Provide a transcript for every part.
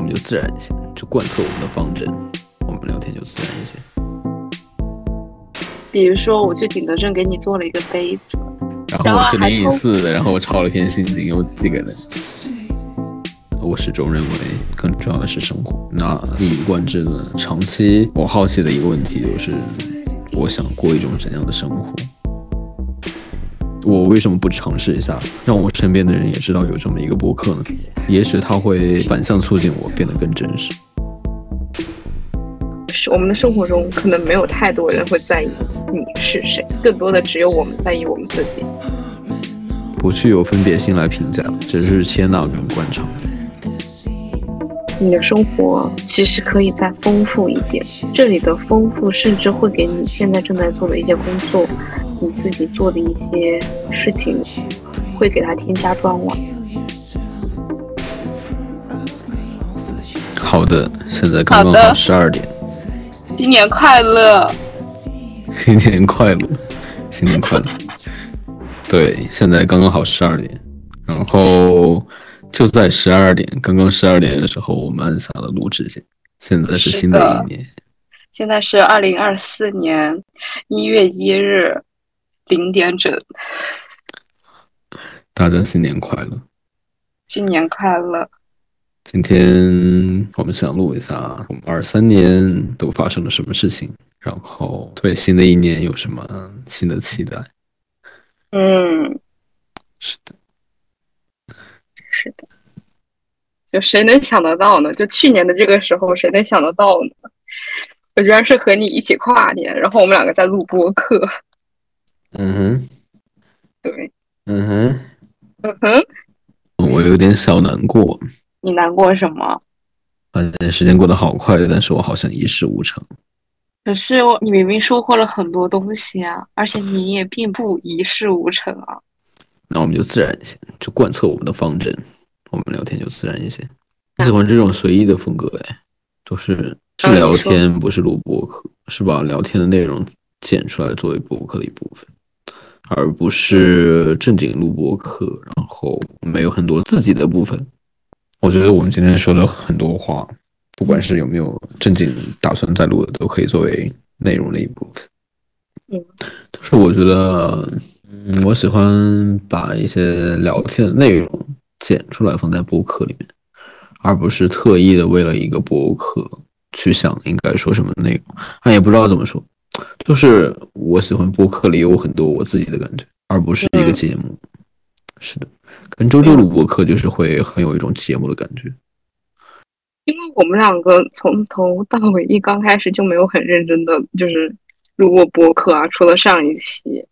我们就自然一些，就贯彻我们的方针，我们聊天就自然一些。比如说，我去景德镇给你做了一个杯子，然后我是灵隐寺的，然后我抄了篇心经，又寄给了你。我始终认为，更重要的是生活。那一以贯之的，长期我好奇的一个问题就是，我想过一种怎样的生活？我为什么不尝试一下，让我身边的人也知道有这么一个播客呢？也许它会反向促进我变得更真实。是我们的生活中，可能没有太多人会在意你是谁，更多的只有我们在意我们自己。不去有分别心来评价，只是接纳跟观察。你的生活其实可以再丰富一点，这里的丰富甚至会给你现在正在做的一些工作。你自己做的一些事情，会给他添加砖瓦。好的，现在刚刚好十二点。新年快乐！新年快乐！新年快乐！对，现在刚刚好十二点，然后就在十二点，刚刚十二点的时候，我们按下了录制键。现在是新的一年，现在是二零二四年一月一日。零点整，大家新年快乐！新年快乐！今天我们想录一下我们二三年都发生了什么事情，然后对新的一年有什么新的期待。嗯，是的，是的，就谁能想得到呢？就去年的这个时候，谁能想得到呢？我居然是和你一起跨年，然后我们两个在录播客。嗯哼，对，嗯哼，嗯哼，我有点小难过。你难过什么？时间过得好快，但是我好像一事无成。可是我你明明收获了很多东西啊，而且你也并不一事无成啊。那我们就自然一些，就贯彻我们的方针，我们聊天就自然一些。喜欢这种随意的风格，哎，都是是聊天，不是录播客，是把聊天的内容剪出来作为播客的一部分。而不是正经录播课，然后没有很多自己的部分。我觉得我们今天说的很多话，不管是有没有正经打算再录的，都可以作为内容的一部分。嗯，就是我觉得，嗯，我喜欢把一些聊天的内容剪出来放在播客里面，而不是特意的为了一个播客去想应该说什么内容，但也不知道怎么说。就是我喜欢播客里有很多我自己的感觉，而不是一个节目。是的，跟周周录播客就是会很有一种节目的感觉。因为我们两个从头到尾一刚开始就没有很认真的就是录过播客啊，除了上一期，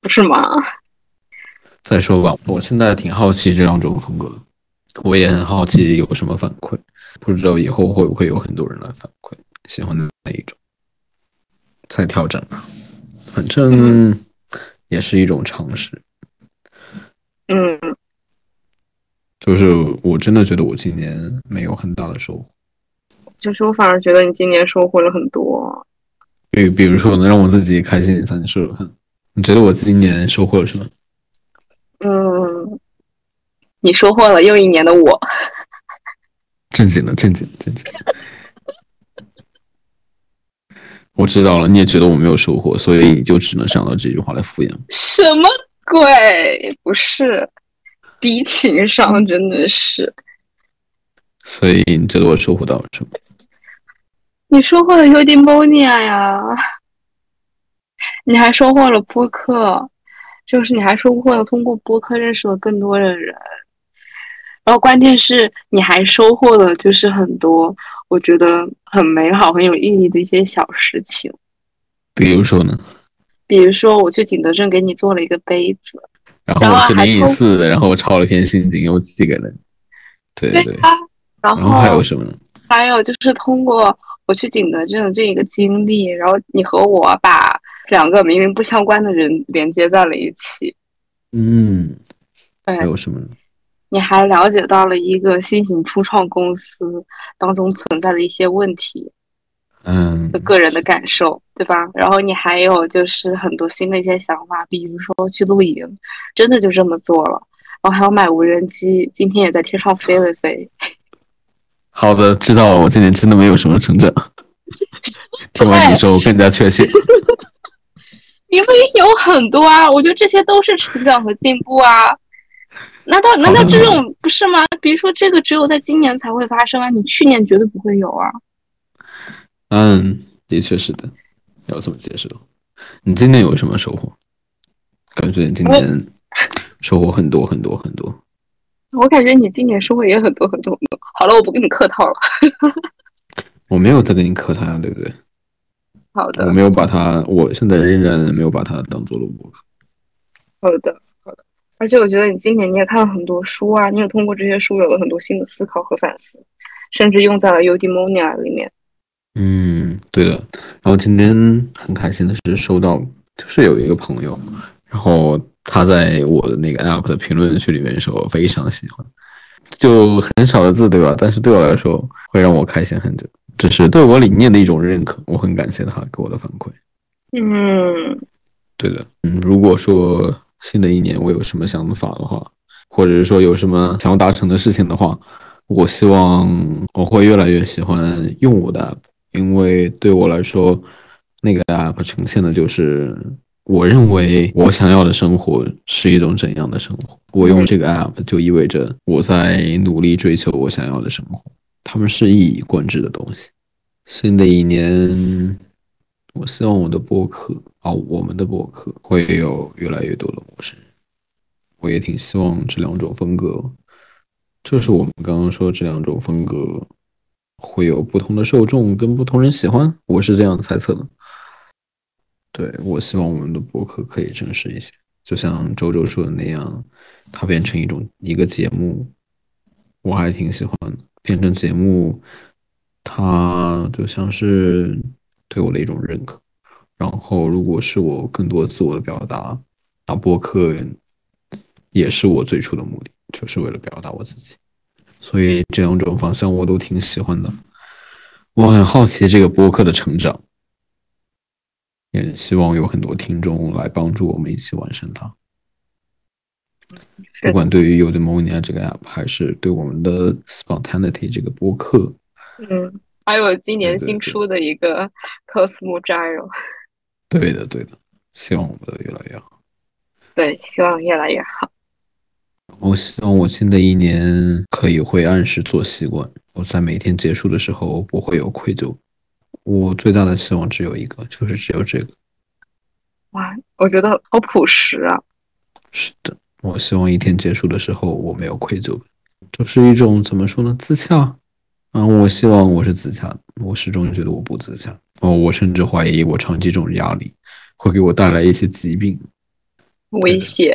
不是吗？再说吧，我现在挺好奇这两种风格，我也很好奇有什么反馈，不知道以后会不会有很多人来反馈喜欢的哪一种。再调整吧，反正也是一种尝试。嗯，就是我真的觉得我今年没有很大的收获。就是我反而觉得你今年收获了很多。比比如说，能让我自己开心一下，你说说看。你觉得我今年收获了什么？嗯，你收获了又一年的我。正经的，正经，正经。我知道了，你也觉得我没有收获，所以你就只能想到这句话来敷衍。什么鬼？不是，低情商真的是。所以你觉得我收获到了什么？你收获了 Udimonia 呀，你还收获了播客，就是你还收获了通过播客认识了更多的人，然后关键是你还收获了就是很多。我觉得很美好、很有意义的一些小事情，比如说呢？比如说，我去景德镇给你做了一个杯子，然后我是灵隐寺的，然后我抄了一篇心经，又寄给了你。对对啊，然后还有什么呢？还有就是通过我去景德镇的这一个经历，然后你和我把两个明明不相关的人连接在了一起。嗯，还有什么呢？你还了解到了一个新型初创公司当中存在的一些问题，嗯，个人的感受，对吧？然后你还有就是很多新的一些想法，比如说去露营，真的就这么做了。然后还要买无人机，今天也在天上飞了飞。好的，知道了。我今年真的没有什么成长。听完你说，我更加确信。因为有很多啊，我觉得这些都是成长和进步啊。难道难道这种不是吗？比如说这个只有在今年才会发生啊，你去年绝对不会有啊。嗯，的确是的，要这么解释。你今年有什么收获？感觉你今年收获很多很多很多。我感觉你今年收获也很多很多很多。好了，我不跟你客套了。我没有在跟你客套呀，对不对？好的。我没有把它，我现在仍然没有把它当做了博客。好的，好的。而且我觉得你今年你也看了很多书啊，你也通过这些书有了很多新的思考和反思，甚至用在了 Udimonia 里面。嗯，对的。然后今天很开心的是收到，就是有一个朋友，然后他在我的那个 App 的评论区里面说我非常喜欢，就很少的字对吧？但是对我来说会让我开心很久，这是对我理念的一种认可，我很感谢他给我的反馈。嗯，对的。嗯，如果说新的一年我有什么想法的话，或者是说有什么想要达成的事情的话，我希望我会越来越喜欢用我的 App。因为对我来说，那个 app 呈现的就是我认为我想要的生活是一种怎样的生活。我用这个 app 就意味着我在努力追求我想要的生活，他们是一以贯之的东西。新的一年，我希望我的博客啊，我们的博客会有越来越多的陌生人。我也挺希望这两种风格，就是我们刚刚说这两种风格。会有不同的受众跟不同人喜欢，我是这样猜测的。对我希望我们的博客可以正式一些，就像周周说的那样，它变成一种一个节目，我还挺喜欢的。变成节目，它就像是对我的一种认可。然后，如果是我更多自我的表达，那播客也是我最初的目的，就是为了表达我自己。所以这两种方向我都挺喜欢的，我很好奇这个播客的成长，也希望有很多听众来帮助我们一起完成它。不管对于 u d e m o n i a 这个 app，还是对我们的 Spontaneity 这个播客，嗯，还有今年新出的一个 Cosmo Gyro，对的对的，希望我们的越来越好。对，希望越来越好。我希望我新的一年可以会按时做习惯，我在每天结束的时候不会有愧疚。我最大的希望只有一个，就是只有这个。哇，我觉得好朴实啊！是的，我希望一天结束的时候我没有愧疚，就是一种怎么说呢？自洽啊！我希望我是自洽的，我始终觉得我不自洽。哦，我甚至怀疑我长期这种压力会给我带来一些疾病危险。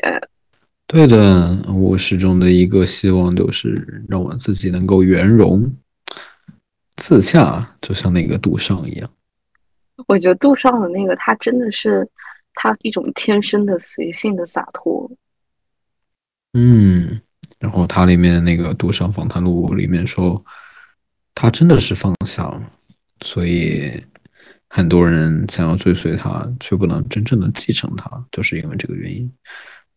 对的，我始终的一个希望就是让我自己能够圆融、自洽，就像那个杜尚一样。我觉得杜尚的那个，他真的是他一种天生的随性的洒脱。嗯，然后他里面那个杜尚访谈录里面说，他真的是放下了，所以很多人想要追随他，却不能真正的继承他，就是因为这个原因。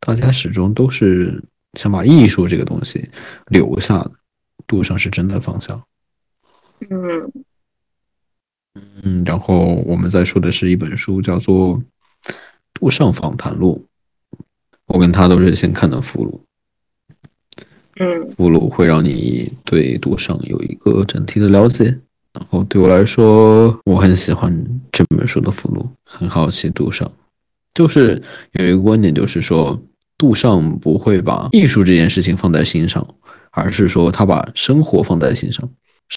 大家始终都是想把艺术这个东西留下的，杜尚是真的放下。嗯嗯，然后我们再说的是一本书，叫做《杜尚访谈录》。我跟他都是先看的附录。嗯，附录会让你对杜尚有一个整体的了解。然后对我来说，我很喜欢这本书的附录，很好奇杜尚。就是有一个观点，就是说杜尚不会把艺术这件事情放在心上，而是说他把生活放在心上，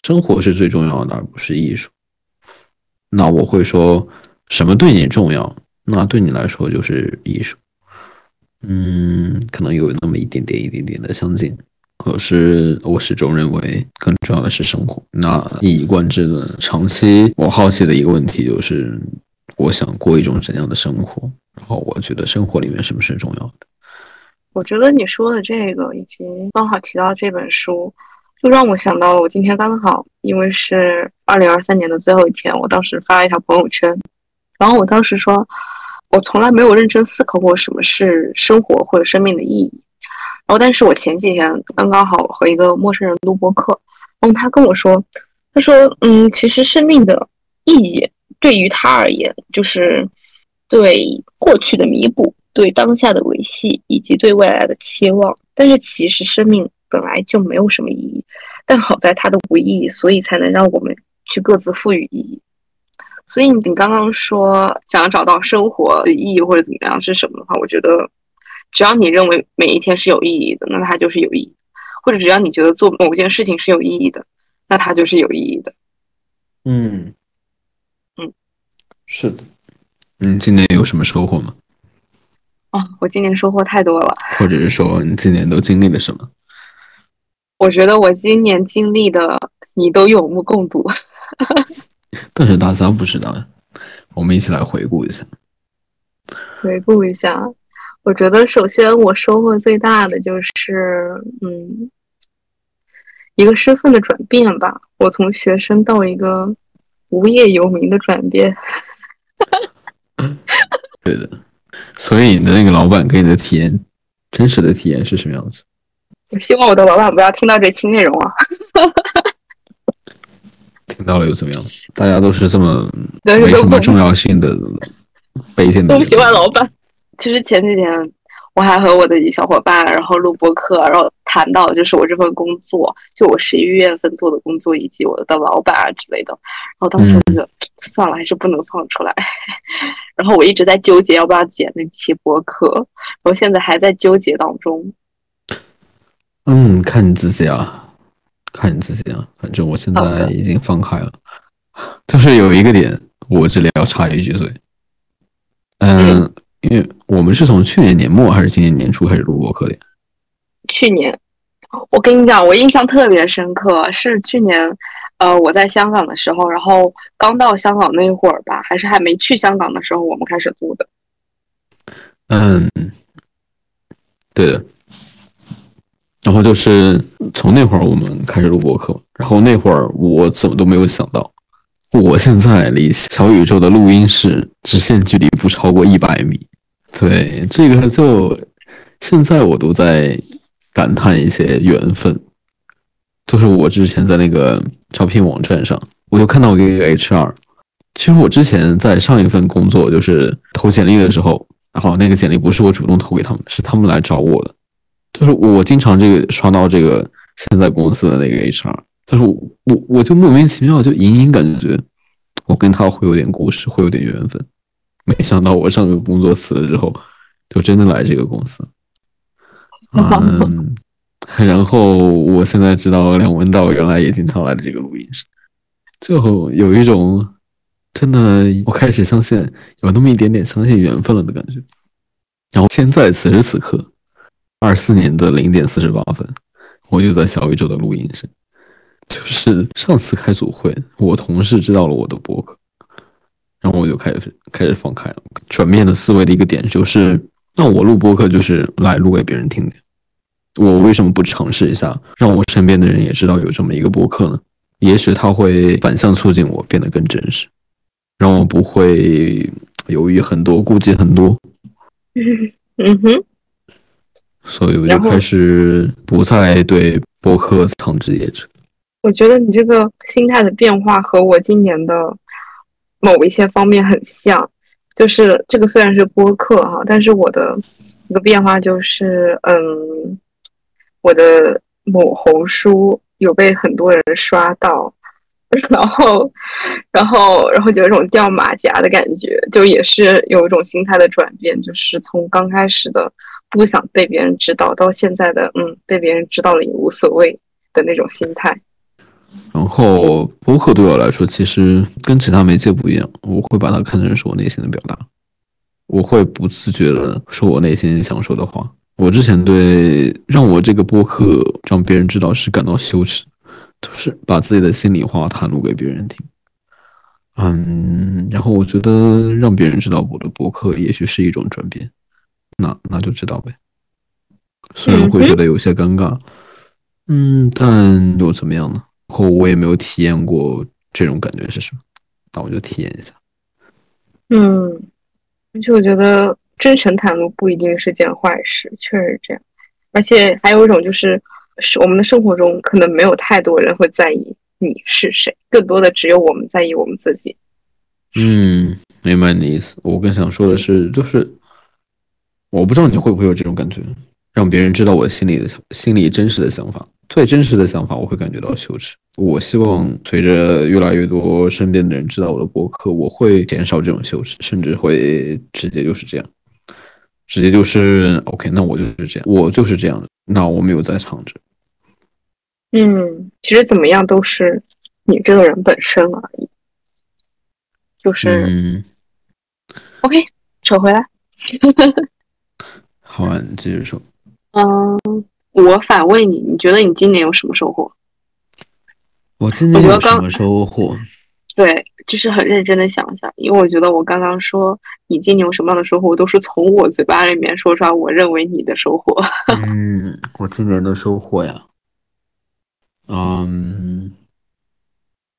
生活是最重要的，而不是艺术。那我会说什么对你重要？那对你来说就是艺术。嗯，可能有那么一点点、一点点的相近，可是我始终认为更重要的是生活。那一以贯之的，长期我好奇的一个问题就是，我想过一种怎样的生活？然后我觉得生活里面什么是重要的？我觉得你说的这个，以及刚好提到这本书，就让我想到了我今天刚好，因为是二零二三年的最后一天，我当时发了一条朋友圈，然后我当时说，我从来没有认真思考过什么是生活或者生命的意义。然后，但是我前几天刚刚好和一个陌生人录播课，然后他跟我说，他说，嗯，其实生命的意义对于他而言，就是对过去的弥补，对当下的维系，以及对未来的期望。但是其实生命本来就没有什么意义，但好在它的无意义，所以才能让我们去各自赋予意义。所以你刚刚说想要找到生活的意义或者怎么样是什么的话，我觉得只要你认为每一天是有意义的，那它就是有意义；或者只要你觉得做某件事情是有意义的，那它就是有意义的。嗯嗯，是的。你今年有什么收获吗？啊，我今年收获太多了。或者是说你今年都经历了什么？我觉得我今年经历的你都有目共睹。但是大家不知道呀，我们一起来回顾一下。回顾一下，我觉得首先我收获最大的就是，嗯，一个身份的转变吧。我从学生到一个无业游民的转变。对的，所以你的那个老板给你的体验，真实的体验是什么样子？我希望我的老板不要听到这期内容啊。听到了又怎么样？大家都是这么没什么重要性的卑贱的。都喜欢老板。其实前几天我还和我的小伙伴，然后录播课，然后谈到就是我这份工作，就我十一月份做的工作，以及我的老板啊之类的。然后当时觉得算了，还是不能放出来。然后我一直在纠结要不要剪那期播客，然后现在还在纠结当中。嗯，看你自己啊。看你自己啊，反正我现在已经放开了。就是有一个点，我这里要插一句嘴。嗯，因为我们是从去年年末还是今年年初开始录播客的？去年，我跟你讲，我印象特别深刻，是去年，呃，我在香港的时候，然后刚到香港那会儿吧，还是还没去香港的时候，我们开始录的。嗯，对的。然后就是从那会儿我们开始录播客，然后那会儿我怎么都没有想到，我现在离小宇宙的录音室直线距离不超过一百米。对，这个就现在我都在感叹一些缘分。就是我之前在那个招聘网站上，我就看到一个 HR。其实我之前在上一份工作就是投简历的时候，然后那个简历不是我主动投给他们，是他们来找我的。就是我经常这个刷到这个现在公司的那个 HR，但是我我我就莫名其妙就隐隐感觉我跟他会有点故事，会有点缘分。没想到我上个工作辞了之后，就真的来这个公司。嗯，然后我现在知道梁文道原来也经常来的这个录音室，就有一种真的我开始相信有那么一点点相信缘分了的感觉。然后现在此时此刻。二四年的零点四十八分，我就在小宇宙的录音室。就是上次开组会，我同事知道了我的博客，然后我就开始开始放开了，转变的思维的一个点就是，那我录播客就是来录给别人听的。我为什么不尝试一下，让我身边的人也知道有这么一个播客呢？也许他会反向促进我变得更真实，让我不会犹豫很多，顾忌很多。嗯哼。所以我就开始不再对博客藏之掖之。我觉得你这个心态的变化和我今年的某一些方面很像，就是这个虽然是播客哈，但是我的一个变化就是，嗯，我的某红书有被很多人刷到，然后，然后，然后就有一种掉马甲的感觉，就也是有一种心态的转变，就是从刚开始的。不想被别人知道，到现在的嗯，被别人知道了也无所谓的那种心态。然后播客对我来说，其实跟其他媒介不一样，我会把它看成是我内心的表达，我会不自觉的说我内心想说的话。我之前对让我这个播客让别人知道是感到羞耻，就是把自己的心里话袒露给别人听。嗯，然后我觉得让别人知道我的博客，也许是一种转变。那那就知道呗，虽然会觉得有些尴尬，嗯，但又怎么样呢？后我也没有体验过这种感觉是什么，那我就体验一下。嗯，而且我觉得真诚袒露不一定是件坏事，确实是这样。而且还有一种就是是我们的生活中可能没有太多人会在意你是谁，更多的只有我们在意我们自己。嗯，明白你的意思。我更想说的是，就是我不知道你会不会有这种感觉，让别人知道我心里的心里真实的想法。最真实的想法，我会感觉到羞耻。我希望随着越来越多身边的人知道我的博客，我会减少这种羞耻，甚至会直接就是这样，直接就是 OK。那我就是这样，我就是这样的。那我没有在藏着。嗯，其实怎么样都是你这个人本身而已。就是嗯，OK，扯回来。好啊，你继续说。嗯，我反问你，你觉得你今年有什么收获？我今年有什么收获？对，就是很认真的想一下，因为我觉得我刚刚说你今年有什么样的收获，都是从我嘴巴里面说出来，我认为你的收获。嗯，我今年的收获呀，嗯，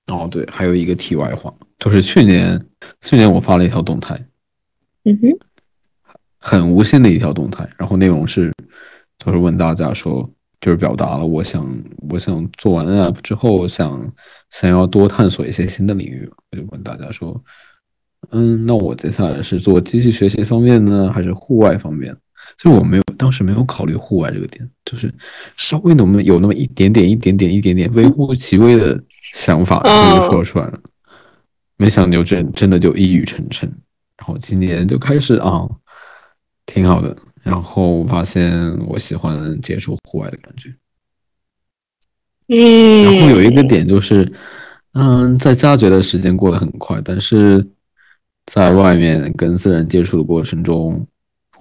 哦对，还有一个题外话，就是去年去年我发了一条动态，嗯哼，很无心的一条动态，然后内容是，就是问大家说，就是表达了我想我想做完 app 之后想想要多探索一些新的领域，我就问大家说，嗯，那我接下来是做机器学习方面呢，还是户外方面？就我没有当时没有考虑户外这个点，就是稍微那么有那么一点点、一点点、一点点微乎其微的想法，就说出来了。没想到就真真的就一语成谶，然后今年就开始啊，挺好的。然后我发现我喜欢接触户外的感觉。嗯，然后有一个点就是，嗯，在家觉得时间过得很快，但是在外面跟自然接触的过程中，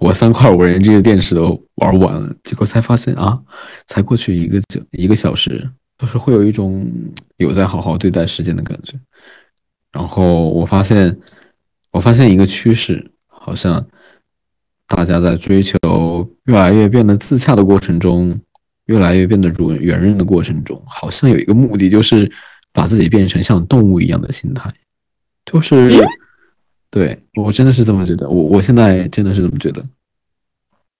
我三块五人机的电池都玩完了，结果才发现啊，才过去一个小一个小时，就是会有一种有在好好对待时间的感觉。然后我发现，我发现一个趋势，好像大家在追求越来越变得自洽的过程中，越来越变得如圆润的过程中，好像有一个目的，就是把自己变成像动物一样的心态，就是，对我真的是这么觉得，我我现在真的是这么觉得，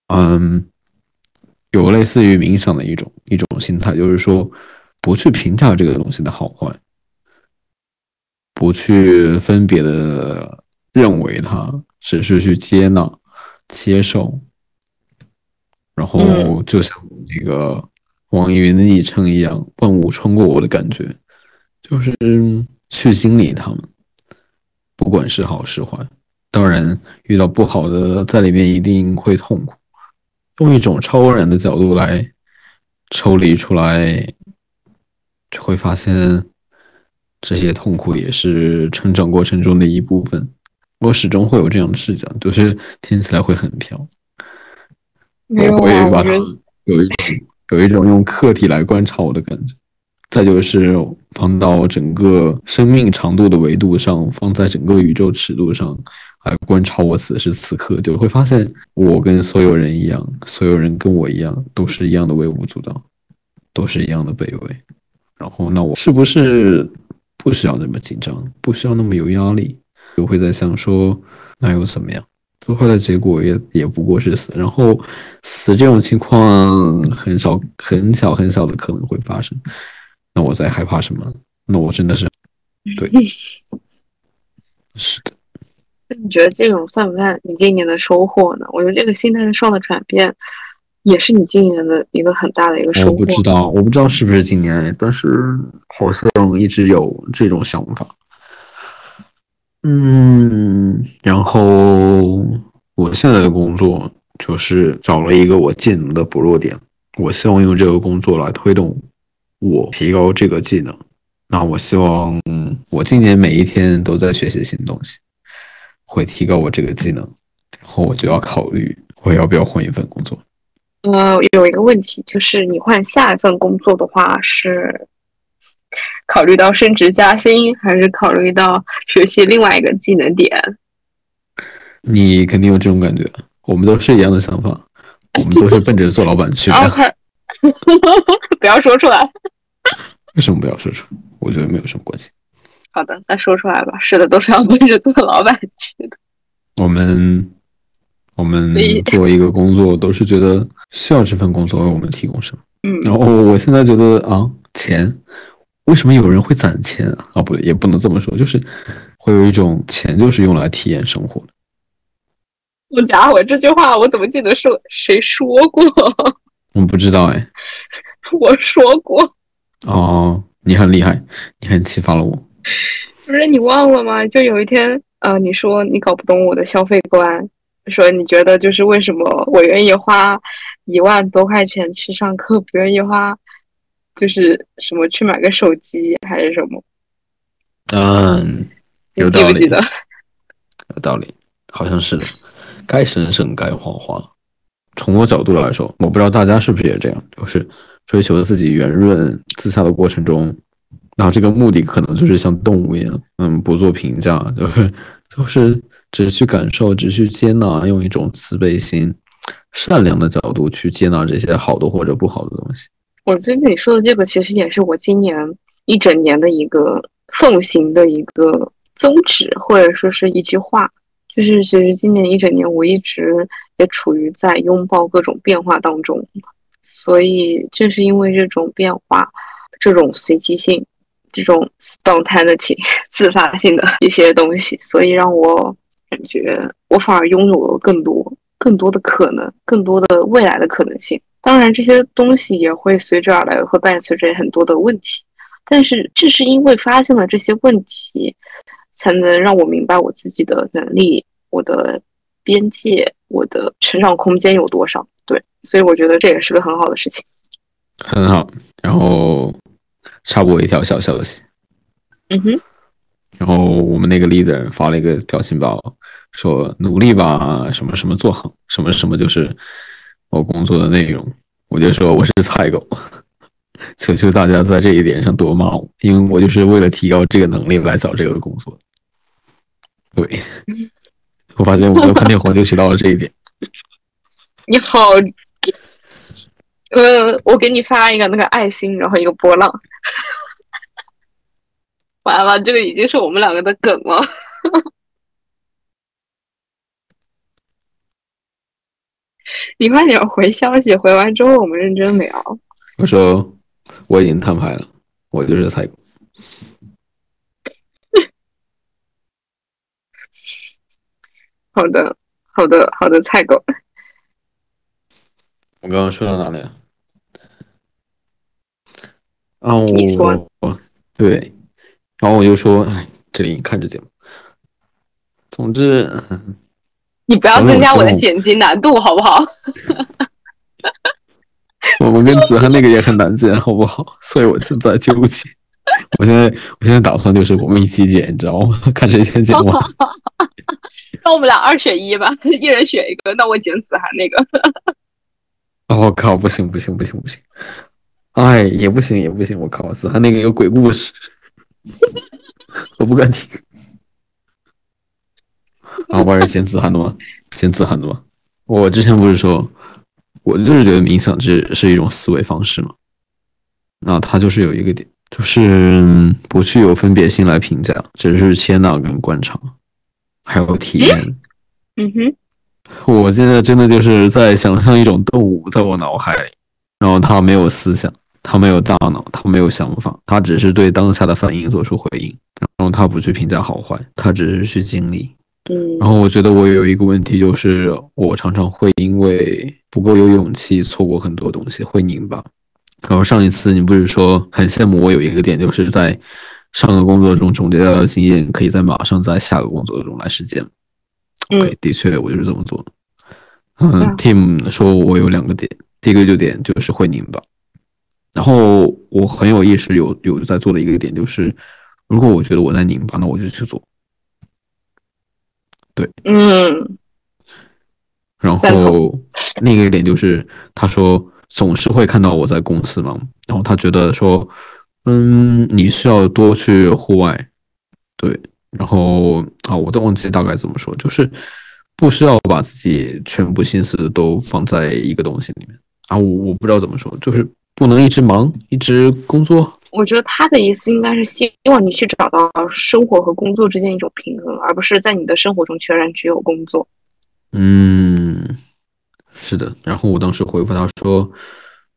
嗯，有类似于冥想的一种一种心态，就是说不去评价这个东西的好坏，不去分别的认为它，只是去接纳、接受，然后嗯就像那个网易云的昵称一样，万物穿过我的感觉，就是去经历它们，不管是好是坏。当然，遇到不好的，在里面一定会痛苦。用一种超然的角度来抽离出来，就会发现这些痛苦也是成长过程中的一部分。我始终会有这样的视角，就是听起来会很飘。我会把它有一种有一种用客体来观察我的感觉。再就是放到整个生命长度的维度上，放在整个宇宙尺度上来观察我此时此刻，就会发现我跟所有人一样，所有人跟我一样，都是一样的微不足道，都是一样的卑微。然后，那我是不是不需要那么紧张，不需要那么有压力？就会在想说，那又怎么样？最后的结果也也不过是死，然后死这种情况很少、很小、很小的可能会发生。那我在害怕什么？那我真的是，对，是的，那你觉得这种算不算你今年的收获呢？我觉得这个心态上的转变，也是你今年的一个很大的一个收获我。不知道，我不知道是不是今年，但是好像一直有这种想法。嗯，然后我现在的工作就是找了一个我技能的薄弱点，我希望用这个工作来推动我提高这个技能。那我希望我今年每一天都在学习新东西，会提高我这个技能。然后我就要考虑我要不要换一份工作。呃，有一个问题就是，你换下一份工作的话，是考虑到升职加薪，还是考虑到学习另外一个技能点？你肯定有这种感觉，我们都是一样的想法，我们都是奔着做老板去的。不要说出来。为什么不要说出来？我觉得没有什么关系。好的，那说出来吧。是的，都是要奔着做老板去的。我们我们做一个工作，都是觉得需要这份工作为我们提供什么。嗯，然后我现在觉得啊，钱为什么有人会攒钱啊？啊，不对，也不能这么说，就是会有一种钱就是用来体验生活的。我家伙，这句话我怎么记得是谁说过？我不知道哎。我说过。哦，你很厉害，你很启发了我。不是你忘了吗？就有一天，呃，你说你搞不懂我的消费观，说你觉得就是为什么我愿意花一万多块钱去上课，不愿意花就是什么去买个手机还是什么？嗯，有道理。记不记得？有道理，好像是的。该省省，该花花。从我角度来说，我不知道大家是不是也这样，就是追求自己圆润自洽的过程中，然后这个目的可能就是像动物一样，嗯，不做评价，就是就是只去感受，只去接纳，用一种慈悲心、善良的角度去接纳这些好的或者不好的东西。我觉得你说的这个，其实也是我今年一整年的一个奉行的一个宗旨，或者说是一句话。就是其实今年一整年，我一直也处于在拥抱各种变化当中，所以正是因为这种变化、这种随机性、这种 spontaneity 自发性的一些东西，所以让我感觉我反而拥有了更多、更多的可能、更多的未来的可能性。当然，这些东西也会随之而来，会伴随着很多的问题。但是正是因为发现了这些问题。才能让我明白我自己的能力、我的边界、我的成长空间有多少。对，所以我觉得这也是个很好的事情。很好。然后插播一条小消息。嗯哼。然后我们那个 leader 发了一个表情包，说努力吧，什么什么做好，什么什么就是我工作的内容。我就说我是菜狗。求求大家在这一点上多骂我，因为我就是为了提高这个能力来找这个工作。对，我发现我跟潘天红就学到了这一点。你好，呃，我给你发一个那个爱心，然后一个波浪。完了，这个已经是我们两个的梗了。你快点回消息，回完之后我们认真聊。我说我已经摊牌了，我就是菜狗。好的，好的，好的，菜狗。我刚刚说到哪里了？啊，你说。对，然后我就说，哎，这里看着节目。总之，你不要增加我的剪辑难度，好不好？我们跟子涵那个也很难剪，好不好？所以我现在纠结。我现在，我现在打算就是我们一起剪，你知道吗？看谁先剪完。那我们俩二选一吧，一人选一个。那我剪子涵那个。我靠！不行不行不行不行！哎，也不行也不行！我靠！子涵那个有鬼故事，我不敢听。啊，我还是剪子涵的吗？剪子涵的吗？我之前不是说，我就是觉得冥想是是一种思维方式嘛。那它就是有一个点，就是不去有分别心来评价，只是接纳跟观察。还有体验，嗯哼，我现在真的就是在想象一种动物在我脑海里，然后它没有思想，它没有大脑，它没有想法，它只是对当下的反应做出回应，然后它不去评价好坏，它只是去经历。嗯，然后我觉得我有一个问题就是，我常常会因为不够有勇气，错过很多东西，会拧巴。然后上一次你不是说很羡慕我有一个点，就是在。上个工作中总结到的经验，可以在马上在下个工作中来实践。OK，的确，我就是这么做的。嗯，Tim 说我有两个点，第一个就点就是会拧巴，然后我很有意识有有在做的一个点就是，如果我觉得我在拧巴，那我就去做。对，嗯。然后另一个点就是，他说总是会看到我在公司嘛，然后他觉得说。嗯，你需要多去户外，对，然后啊，我都忘记大概怎么说，就是不需要把自己全部心思都放在一个东西里面啊，我我不知道怎么说，就是不能一直忙，一直工作。我觉得他的意思应该是希望你去找到生活和工作之间一种平衡，而不是在你的生活中全然只有工作。嗯，是的。然后我当时回复他说。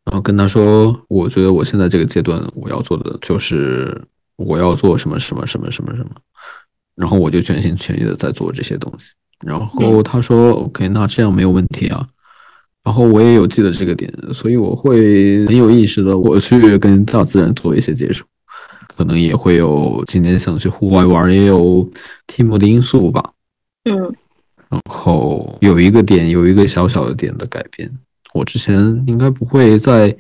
然后跟他说，我觉得我现在这个阶段我要做的就是我要做什么什么什么什么什么，然后我就全心全意的在做这些东西。然后他说，OK，那这样没有问题啊。然后我也有记得这个点，所以我会很有意识的我去跟大自然做一些接触，可能也会有今天想去户外玩，也有题目的因素吧。嗯。然后有一个点，有一个小小的点的改变。我之前应该不会在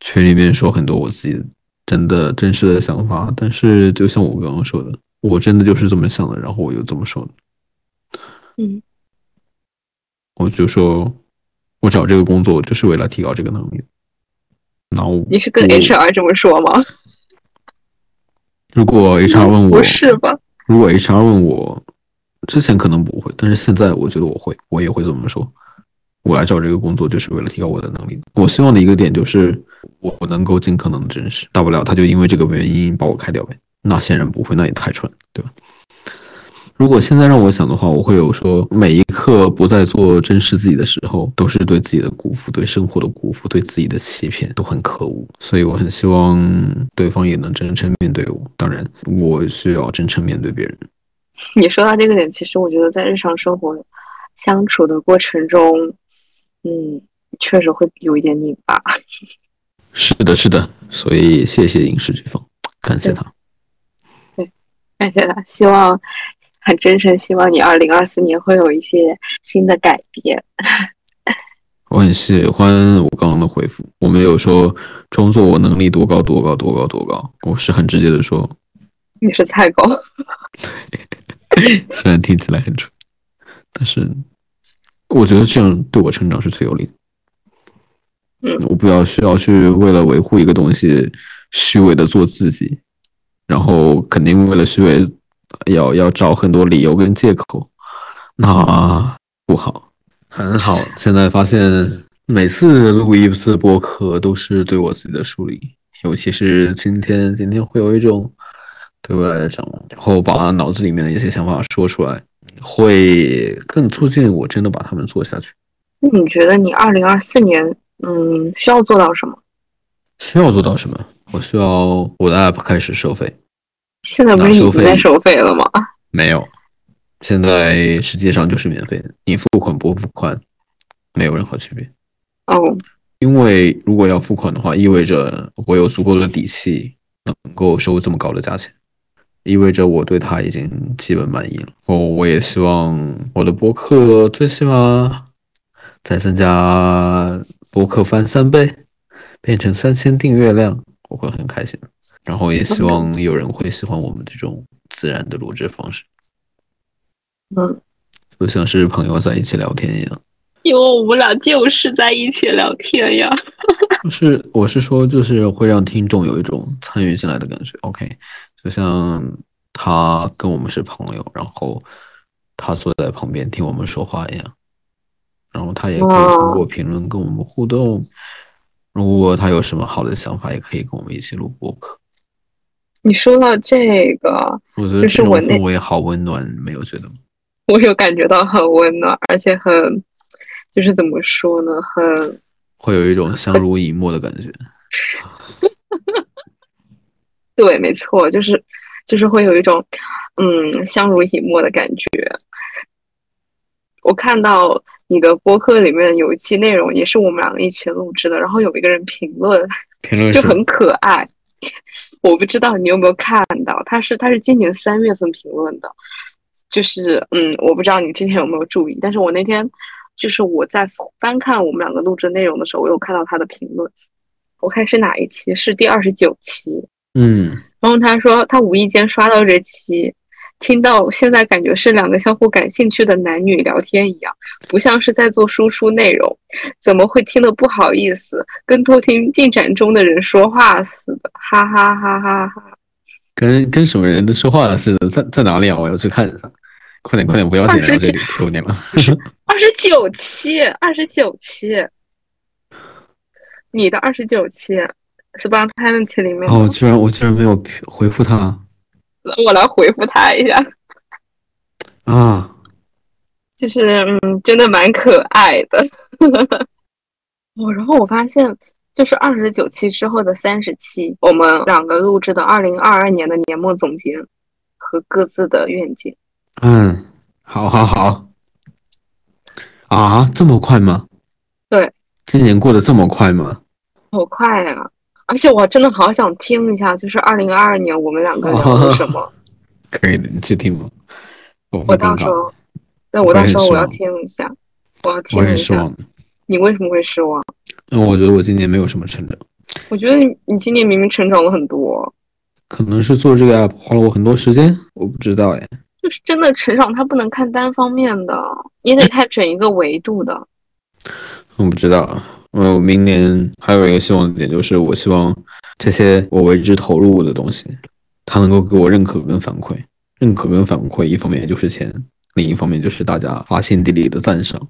群里面说很多我自己真的真实的想法，但是就像我刚刚说的，我真的就是这么想的，然后我就这么说的。嗯，我就说，我找这个工作就是为了提高这个能力。那我你是跟 HR 这么说吗？如果 HR 问我，不是吧？如果 HR 问我，之前可能不会，但是现在我觉得我会，我也会这么说。我来找这个工作就是为了提高我的能力。我希望的一个点就是我能够尽可能的真实，大不了他就因为这个原因把我开掉呗。那显然不会，那也太蠢，对吧？如果现在让我想的话，我会有说每一刻不再做真实自己的时候，都是对自己的辜负，对生活的辜负，对自己的欺骗，都很可恶。所以我很希望对方也能真诚面对我。当然，我需要真诚面对别人。你说到这个点，其实我觉得在日常生活相处的过程中。嗯，确实会有一点拧巴。是的，是的，所以谢谢影视剧方，感谢他。对，感谢他。希望很真诚，希望你二零二四年会有一些新的改变。我很喜欢我刚刚的回复，我没有说装作我能力多高多高多高多高，我是很直接的说，你是菜狗。虽然听起来很蠢，但是。我觉得这样对我成长是最有利的。嗯，我不要需要去为了维护一个东西，虚伪的做自己，然后肯定为了虚伪，要要找很多理由跟借口，那不好。很好，现在发现每次录一次播客都是对我自己的梳理，尤其是今天，今天会有一种对未来的展望，然后把脑子里面的一些想法说出来。会更促进我真的把他们做下去。那你觉得你二零二四年，嗯，需要做到什么？需要做到什么？我需要我的 app 开始收费。现在不是已经在收费了吗？没有，现在实际上就是免费的。你付款不付款，没有任何区别。哦，因为如果要付款的话，意味着我有足够的底气能够收这么高的价钱。意味着我对他已经基本满意了。哦，我也希望我的博客最起码再增加博客翻三倍，变成三千订阅量，我会很开心。然后也希望有人会喜欢我们这种自然的录制方式。嗯，就像是朋友在一起聊天一样。因为我们俩就是在一起聊天呀。是，我是说，就是会让听众有一种参与进来的感觉。OK。就像他跟我们是朋友，然后他坐在旁边听我们说话一样，然后他也可以通过评论跟我们互动。如果他有什么好的想法，也可以跟我们一起录播客。你说到这个，我觉得这种氛围好温暖，没有觉得吗？我有感觉到很温暖，而且很，就是怎么说呢，很会有一种相濡以沫的感觉。对，没错，就是，就是会有一种，嗯，相濡以沫的感觉。我看到你的播客里面有一期内容，也是我们两个一起录制的，然后有一个人评论，评论就很可爱。我不知道你有没有看到，他是他是今年三月份评论的，就是嗯，我不知道你之前有没有注意，但是我那天就是我在翻看我们两个录制内容的时候，我有看到他的评论。我看是哪一期？是第二十九期。嗯，然后他说他无意间刷到这期，听到现在感觉是两个相互感兴趣的男女聊天一样，不像是在做输出内容，怎么会听得不好意思，跟偷听进展中的人说话似的，哈哈哈哈哈。跟跟什么人都说话似的，在在哪里啊？我要去看一下，快点快点，不要紧张，这里求你了。二十九期，二十九期，你的二十九期。是吧？他问题里面哦，居然我居然没有回复他，我来回复他一下啊，就是嗯，真的蛮可爱的。哦，然后我发现就是二十九期之后的三十期，我们两个录制的二零二二年的年末总结和各自的愿景。嗯，好，好，好。啊，这么快吗？对，今年过得这么快吗？好快啊！而且我真的好想听一下，就是二零二二年我们两个聊了什么。可以的，你去听吧。我到时候，那我到时候我要听一下，我要听一下。你为什么会失望？因为我觉得我今年没有什么成长。我觉得你今年明明成长了很多。可能是做这个 app 花了我很多时间，我不知道哎。就是真的成长，它不能看单方面的，也得看整一个维度的。我不知道，我明年还有一个希望点就是，我希望这些我为之投入的东西，它能够给我认可跟反馈。认可跟反馈，一方面就是钱，另一方面就是大家发现地里的赞赏。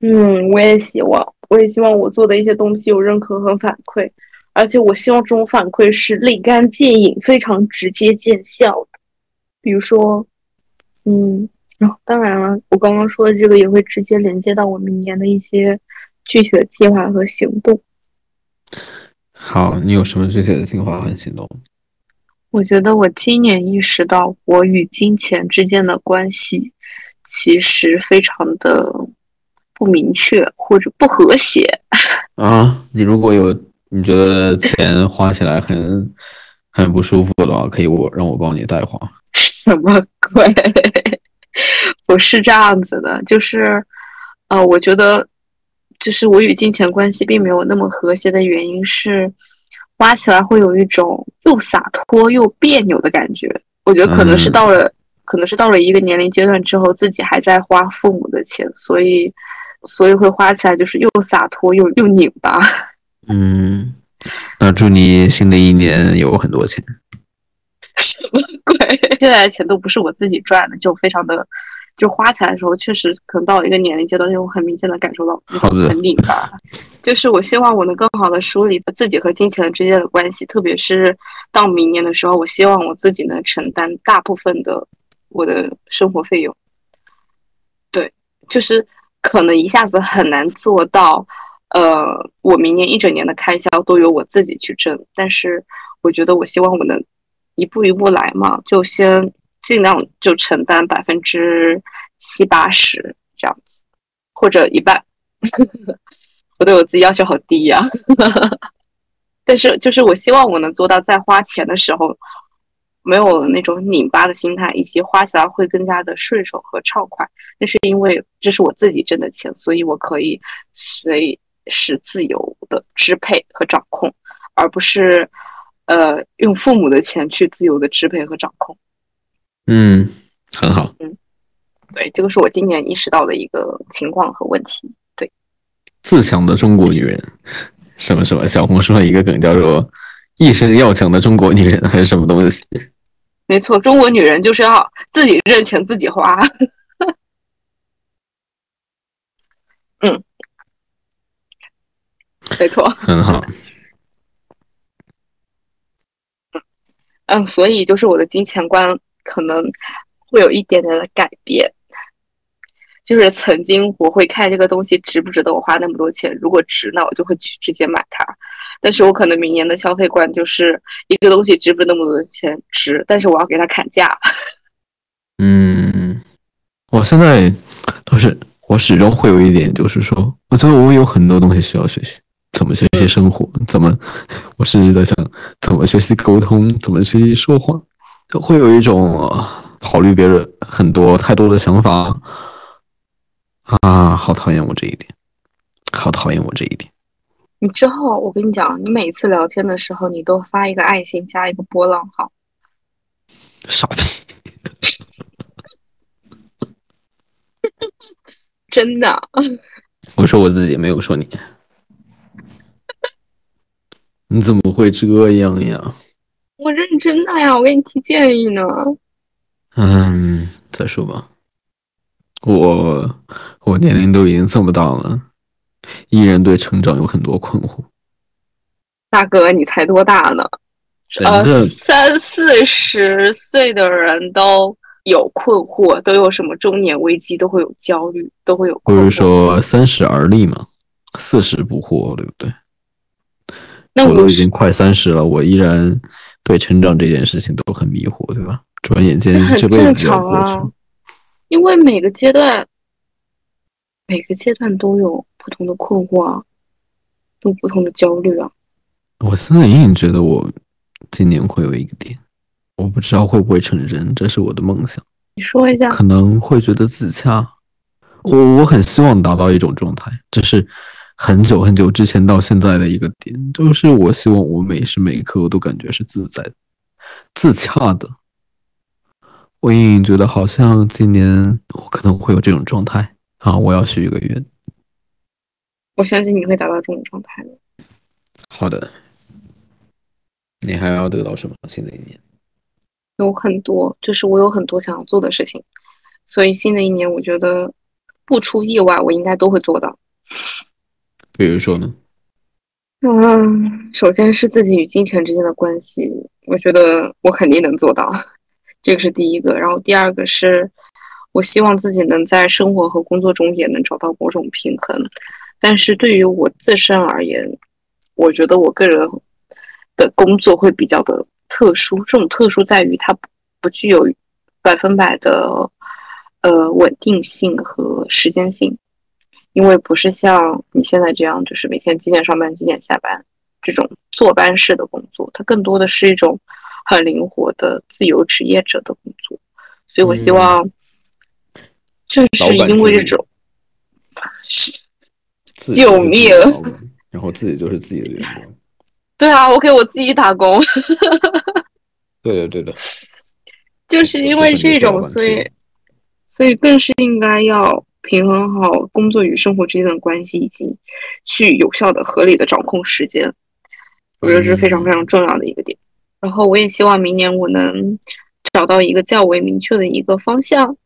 嗯，我也希望，我也希望我做的一些东西有认可和反馈，而且我希望这种反馈是立竿见影、非常直接见效的。比如说，嗯，然后当然了，我刚刚说的这个也会直接连接到我明年的一些具体的计划和行动。好，你有什么具体的计划和行动？我觉得我今年意识到，我与金钱之间的关系其实非常的不明确或者不和谐。啊，你如果有你觉得钱花起来很很不舒服的话，可以我让我帮你代花。什么鬼？不是这样子的，就是呃，我觉得就是我与金钱关系并没有那么和谐的原因是。花起来会有一种又洒脱又别扭的感觉，我觉得可能是到了，可能是到了一个年龄阶段之后，自己还在花父母的钱，所以，所以会花起来就是又洒脱又又拧巴。嗯，那祝你新的一年有很多钱。什么鬼？现在的钱都不是我自己赚的，就非常的。就花起来的时候，确实可能到了一个年龄阶段，就会很明显的感受到很拧巴。就是我希望我能更好的梳理自己和金钱之间的关系，特别是到明年的时候，我希望我自己能承担大部分的我的生活费用。对，就是可能一下子很难做到，呃，我明年一整年的开销都由我自己去挣。但是我觉得，我希望我能一步一步来嘛，就先。尽量就承担百分之七八十这样子，或者一半。我对我自己要求好低呀，但是就是我希望我能做到，在花钱的时候没有那种拧巴的心态，以及花起来会更加的顺手和畅快。那是因为这是我自己挣的钱，所以我可以随时自由的支配和掌控，而不是呃用父母的钱去自由的支配和掌控。嗯，很好。嗯，对，这个是我今年意识到的一个情况和问题。对，自强的中国女人，什么什么？小红书上一个梗叫做“一生要强的中国女人”还是什么东西？没错，中国女人就是要自己挣钱自己花。嗯，没错，很好。嗯，所以就是我的金钱观。可能会有一点点的改变，就是曾经我会看这个东西值不值得我花那么多钱，如果值，那我就会去直接买它。但是我可能明年的消费观就是一个东西值不值那么多钱，值，但是我要给它砍价。嗯，我现在都是，我始终会有一点，就是说，我觉得我有很多东西需要学习，怎么学习生活，怎么，我甚至在想，怎么学习沟通，怎么学习说话。就会有一种考虑别人很多太多的想法啊，好讨厌我这一点，好讨厌我这一点。你之后，我跟你讲，你每次聊天的时候，你都发一个爱心加一个波浪号。傻逼！真的？我说我自己，没有说你。你怎么会这样呀？我认真的呀，我给你提建议呢。嗯，再说吧。我我年龄都已经这么大了，依然对成长有很多困惑。大哥，你才多大呢？呃，三四十岁的人都有困惑，都有什么中年危机，都会有焦虑，都会有。不是说三十而立嘛？四十不惑，对不对？那我都已经快三十了，我依然对成长这件事情都很迷惑，对吧？转眼间这辈子就要过去。因为每个阶段，每个阶段都有不同的困惑啊，都不同的焦虑啊。我现在隐隐觉得我今年会有一个点，我不知道会不会成真，这是我的梦想。你说一下。可能会觉得自洽，我我很希望达到一种状态，就是很久很久之前到现在的一个点，就是我希望我每时每刻我都感觉是自在的、自洽的。我隐隐觉得好像今年我可能会有这种状态啊！我要许一个愿，我相信你会达到这种状态的。好的，你还要得到什么？新的一年有很多，就是我有很多想要做的事情，所以新的一年我觉得不出意外，我应该都会做到。比如说呢？嗯，首先是自己与金钱之间的关系，我觉得我肯定能做到。这个是第一个，然后第二个是，我希望自己能在生活和工作中也能找到某种平衡。但是对于我自身而言，我觉得我个人的工作会比较的特殊。这种特殊在于它不具有百分百的呃稳定性和时间性，因为不是像你现在这样，就是每天几点上班几点下班这种坐班式的工作，它更多的是一种。很灵活的自由职业者的工作，所以我希望，正是因为这种，救命！然后自己就是自己的员工。对啊，我给我自己打工。对的，对的。就是因为这种，所以，所以更是应该要平衡好工作与生活之间的关系，以及去有效的、合理的掌控时间。我觉得是非常非常重要的一个点。然后我也希望明年我能找到一个较为明确的一个方向，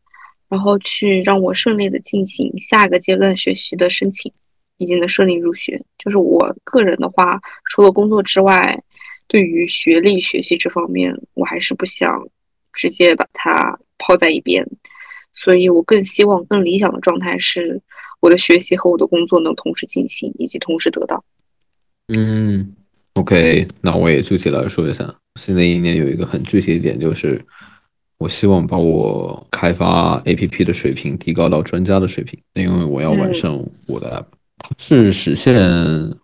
然后去让我顺利的进行下一个阶段学习的申请，以及能顺利入学。就是我个人的话，除了工作之外，对于学历学习这方面，我还是不想直接把它抛在一边。所以我更希望更理想的状态是，我的学习和我的工作能同时进行，以及同时得到。嗯。OK，那我也具体来说一下，新的一年有一个很具体的点，就是我希望把我开发 APP 的水平提高到专家的水平，因为我要完善我的 App，是实现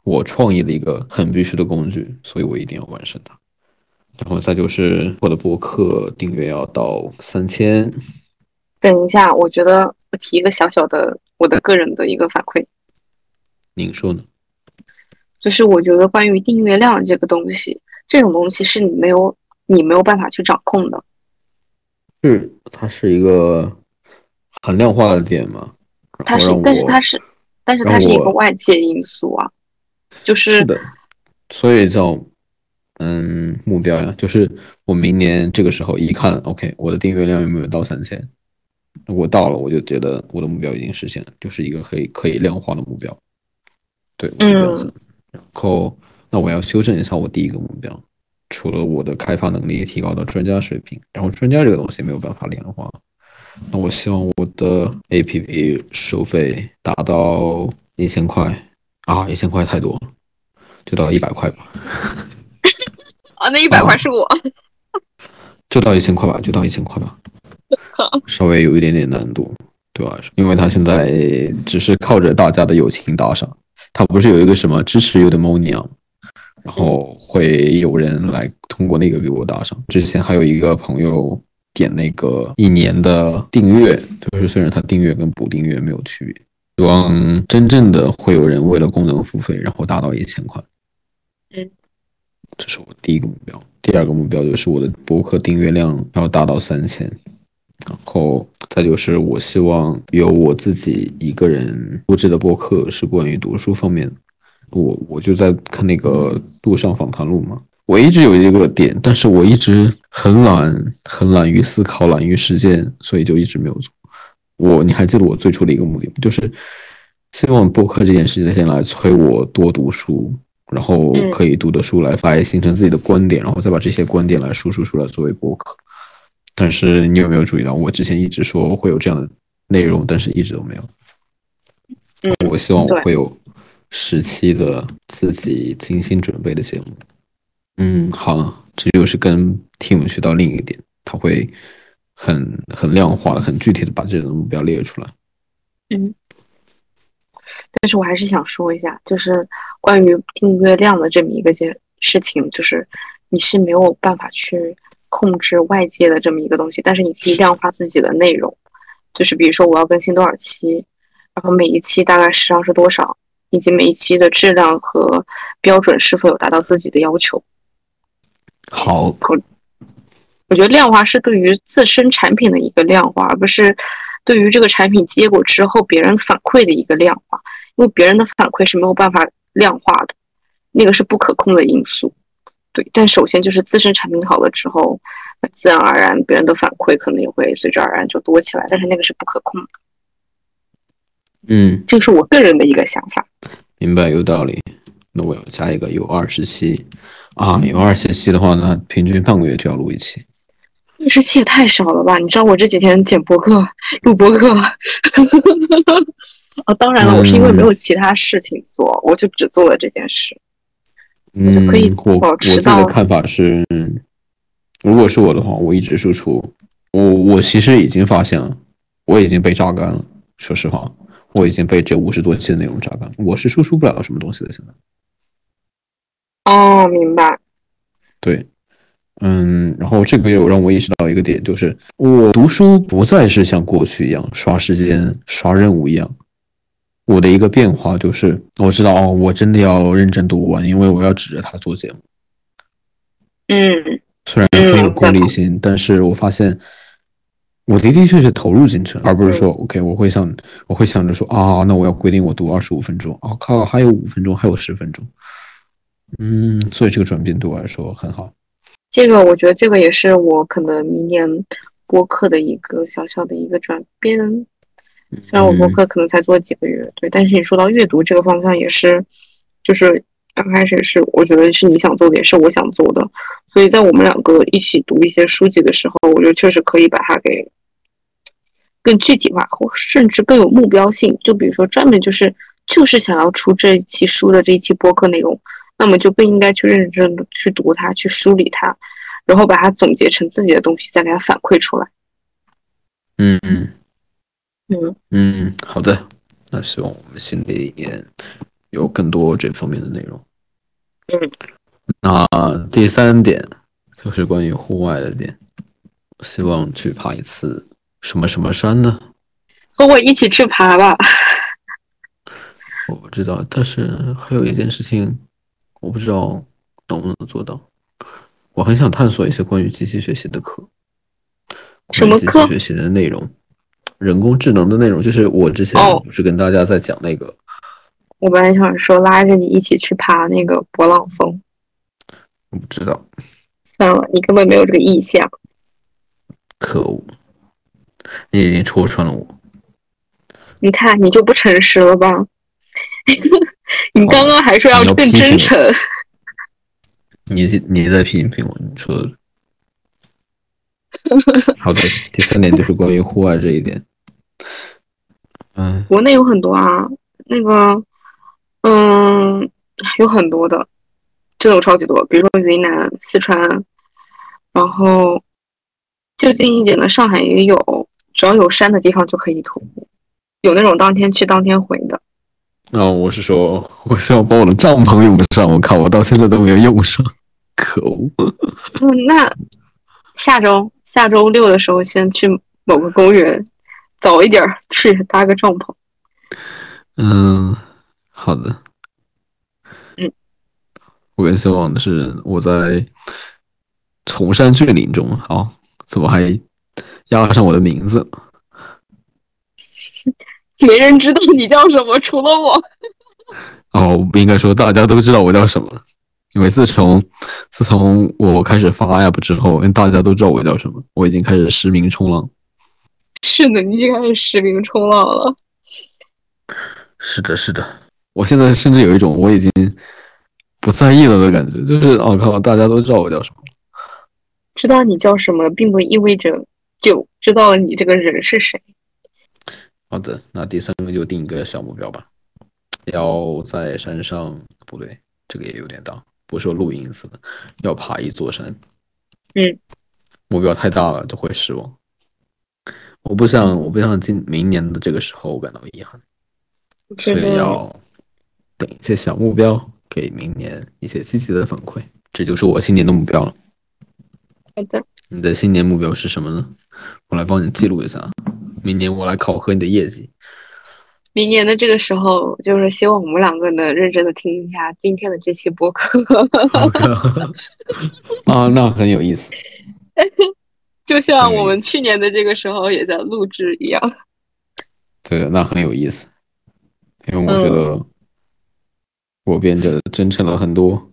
我创意的一个很必须的工具，所以我一定要完善它。然后再就是我的博客订阅要到三千。等一下，我觉得我提一个小小的我的个人的一个反馈，您说呢？就是我觉得关于订阅量这个东西，这种东西是你没有你没有办法去掌控的。是，它是一个很量化的点嘛？它是，但是它是，但是它是一个外界因素啊。就是是的，所以叫嗯目标呀，就是我明年这个时候一看，OK，我的订阅量有没有到三千？如果到了，我就觉得我的目标已经实现了，就是一个可以可以量化的目标。对，是这样子。然后，那我要修正一下我第一个目标，除了我的开发能力提高到专家水平，然后专家这个东西没有办法量化，那我希望我的 APP 收费达到一千块啊，一千块太多了，就到一百块吧。啊，那一百块是我。就到一千块吧，就到一千块吧。稍微有一点点难度，对吧？因为他现在只是靠着大家的友情打赏。他不是有一个什么支持 Udemy，然后会有人来通过那个给我打赏。之前还有一个朋友点那个一年的订阅，就是虽然他订阅跟不订阅没有区别。希望真正的会有人为了功能付费，然后达到一千块。嗯，这是我第一个目标。第二个目标就是我的博客订阅量要达到三千。然后再就是，我希望有我自己一个人录制的播客，是关于读书方面。我我就在看那个路上访谈录嘛。我一直有一个点，但是我一直很懒，很懒于思考，懒于实践，所以就一直没有做。我你还记得我最初的一个目的吗？就是希望播客这件事情先来催我多读书，然后可以读的书来发，形成自己的观点，然后再把这些观点来输出出来作为播客。但是你有没有注意到，我之前一直说会有这样的内容，但是一直都没有。嗯，我希望我会有时期的自己精心准备的节目。嗯，好，这就是跟 Team 学到另一个点，他会很很量化的、很具体的把这种目标列出来。嗯，但是我还是想说一下，就是关于订阅量的这么一个件事情，就是你是没有办法去控制外界的这么一个东西，但是你可以量化自己的内容，就是比如说我要更新多少期，然后每一期大概时长是多少，以及每一期的质量和标准是否有达到自己的要求。好，我我觉得量化是对于自身产品的一个量化，而不是对于这个产品结果之后别人反馈的一个量化，因为别人的反馈是没有办法量化的，那个是不可控的因素。对，但首先就是自身产品好了之后，那自然而然别人的反馈可能也会随之而然就多起来，但是那个是不可控的。嗯，这是我个人的一个想法。明白，有道理。那我要加一个有二十期。啊，有二十期的话，那平均半个月就要录一期。二十期也太少了吧？你知道我这几天剪博客、录博客。哦，当然了，我是因为没有其他事情做，我就只做了这件事。嗯，可以我保持到我自己的看法是，如果是我的话，我一直输出。我我其实已经发现了，我已经被榨干了。说实话，我已经被这五十多期的内容榨干，我是输出不了什么东西的。现在。哦，明白。对，嗯，然后这个又让我意识到一个点，就是我读书不再是像过去一样刷时间、刷任务一样。我的一个变化就是，我知道哦，我真的要认真读完，因为我要指着它做节目。嗯虽然很有功利心，但是我发现我的的确确投入进去了，而不是说 OK，我会想，我会想着说啊，那我要规定我读二十五分钟，哦靠，还有五分钟，还有十分钟。嗯，所以这个转变对我来说很好。这个我觉得这个也是我可能明年播客的一个小小的一个转变。虽然我播客可能才做几个月，对，但是你说到阅读这个方向也是，就是刚开始是我觉得是你想做的，也是我想做的，所以在我们两个一起读一些书籍的时候，我觉得确实可以把它给更具体化，或甚至更有目标性。就比如说专门就是就是想要出这一期书的这一期播客内容。那么就更应该去认真的去读它，去梳理它，然后把它总结成自己的东西，再给它反馈出来。嗯嗯嗯嗯，好的。那希望我们新的一年有更多这方面的内容。嗯，那第三点就是关于户外的点，希望去爬一次什么什么山呢？和我一起去爬吧。我不知道，但是还有一件事情。我不知道能不能做到。我很想探索一些关于机器学习的课，什么课？学习的内容，人工智能的内容，就是我之前不是跟大家在讲那个。我本来想说拉着你一起去爬那个勃朗峰。我不知道。算了，你根本没有这个意向。可恶！你已经戳穿了我。你看，你就不诚实了吧？你刚刚还说要更真诚，你你在批评我？你说的 好的。第三点就是关于户外这一点。嗯，国内有很多啊，那个，嗯，有很多的，真的有超级多。比如说云南、四川，然后就近一点的上海也有，只要有山的地方就可以徒步，有那种当天去当天回的。哦，我是说，我希望把我的帐篷用上。我靠，我到现在都没有用上，可恶！嗯，那下周下周六的时候，先去某个公园，早一点去搭个帐篷。嗯，好的。嗯，我更希望的是我在崇山峻岭中，哦，怎么还压上我的名字？没人知道你叫什么，除了我。哦，不应该说大家都知道我叫什么，因为自从自从我开始发 app 之后，大家都知道我叫什么。我已经开始实名冲浪。是的，你已经开始实名冲浪了。是的，是的，我现在甚至有一种我已经不在意了的感觉，就是哦靠，大家都知道我叫什么。知道你叫什么，并不意味着就知道了你这个人是谁。好的，那第三个就定一个小目标吧。要在山上，不对，这个也有点大，不说露营似的，要爬一座山。嗯，目标太大了就会失望。我不想，我不想今明年的这个时候感到遗憾，所以要等一些小目标，给明年一些积极的反馈。这就是我新年的目标了。好的，你的新年目标是什么呢？我来帮你记录一下，明年我来考核你的业绩。明年的这个时候，就是希望我们两个能认真的听一下今天的这期播客。啊，那很有意思。就像我们去年的这个时候也在录制一样。对，那很有意思，因为我觉得我变得真诚了很多。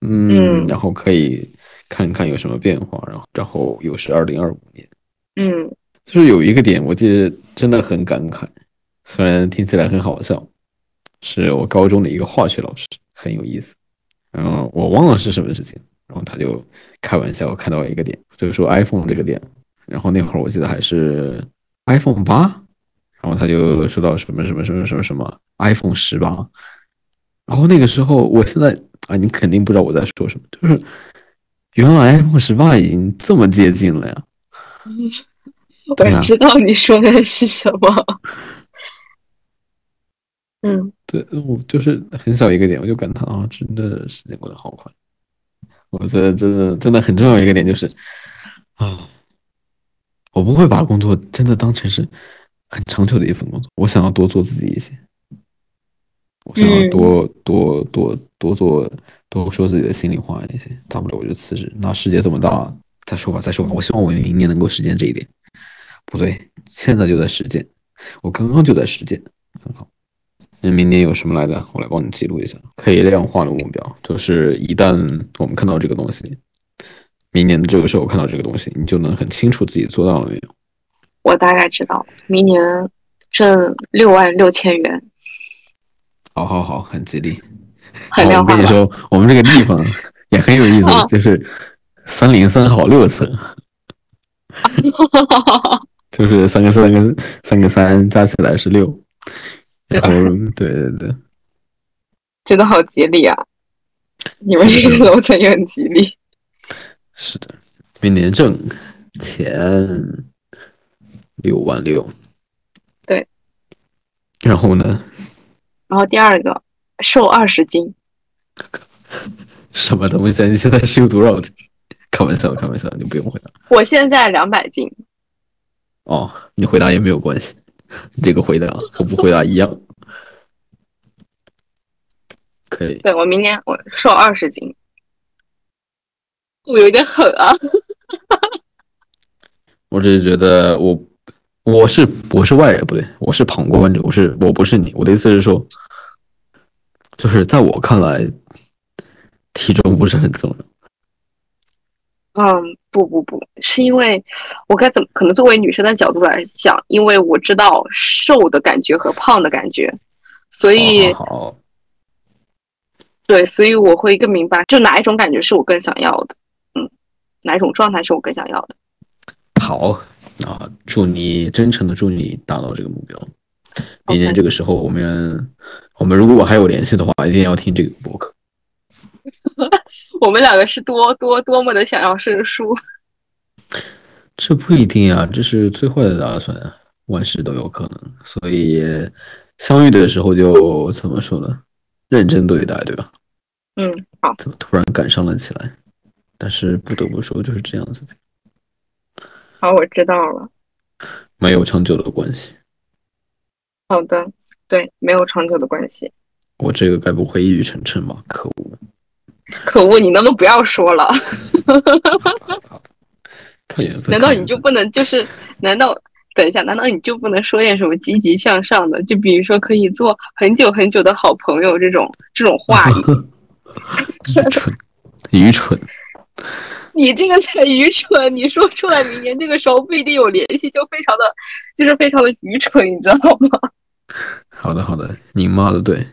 嗯，然后可以看看有什么变化，然后然后又是二零二五年。嗯，就是有一个点，我记得真的很感慨，虽然听起来很好笑，是我高中的一个化学老师，很有意思。然后我忘了是什么事情，然后他就开玩笑看到一个点，就是说 iPhone 这个点，然后那会儿我记得还是 iPhone 八，然后他就说到什么什么什么什么什么 iPhone 十八，然后那个时候，我现在啊，你肯定不知道我在说什么，就是原来 iPhone 十八已经这么接近了呀。我知道你说的是什么。嗯，对，我就是很小一个点，我就感叹啊，真的时间过得好快。我觉得真的真的很重要一个点就是啊，我不会把工作真的当成是很长久的一份工作，我想要多做自己一些，我想要多多多多做多说自己的心里话一些，大不了我就辞职。那世界这么大，再说吧，再说吧。我希望我明年能够实现这一点。不对，现在就在实践，我刚刚就在实践，很好。那明年有什么来的？我来帮你记录一下，可以量化的目标，就是一旦我们看到这个东西，明年的这个时候看到这个东西，你就能很清楚自己做到了没有。我大概知道，明年挣六万六千元。好好好，很吉利。很量化。我跟你说，我们这个地方也很有意思，就是三零三好六层。就是三个三个三个三加起来是六。然后，对对对，真的好吉利啊！你们这个楼层也很吉利。是的，明年挣钱六万六。对。然后呢？然后第二个，瘦二十斤。什么东西？你现在是有多少斤？开玩笑，开玩笑，你不用回答。我现在两百斤。哦，你回答也没有关系。这个回答和不回答一样，可以。对我明年我瘦二十斤，我有点狠啊。我只是觉得我我是我是外人，不对，我是旁观者，我是我不是你。我的意思是说，就是在我看来，体重不是很重要。嗯，不不不是因为我该怎么可能作为女生的角度来讲，因为我知道瘦的感觉和胖的感觉，所以好，对，所以我会更明白，就哪一种感觉是我更想要的，嗯，哪一种状态是我更想要的。好啊，祝你真诚的祝你达到这个目标。明年这个时候，我们我们如果还有联系的话，一定要听这个博客。我们两个是多多多么的想要生疏，这不一定啊，这是最坏的打算啊，万事都有可能。所以相遇的时候就怎么说呢？认真对待，对吧？嗯，好。怎么突然感伤了起来？但是不得不说，就是这样子的。好，我知道了。没有长久的关系。好的，对，没有长久的关系。我这个该不会一语成谶吧？可恶！可恶！你能不能不要说了？看缘分难道你就不能就是？难道等一下？难道你就不能说点什么积极向上的？就比如说可以做很久很久的好朋友这种这种话语？愚蠢，愚蠢！你这个才愚蠢！你说出来，明年这个时候不一定有联系，就非常的，就是非常的愚蠢，你知道吗？好的，好的，你骂的对。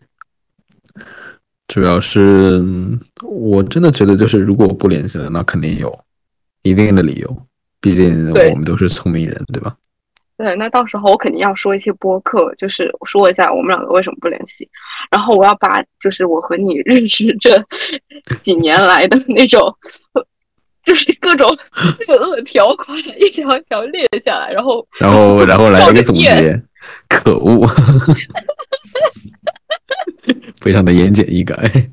主要是我真的觉得，就是如果我不联系了，那肯定有一定的理由。毕竟我们都是聪明人，对吧？对，那到时候我肯定要说一些播客，就是说一下我们两个为什么不联系，然后我要把就是我和你认识这几年来的那种，就是各种恶恶条款一条一条列下来，然后然后然后来一个总结，可恶，非常的言简意赅。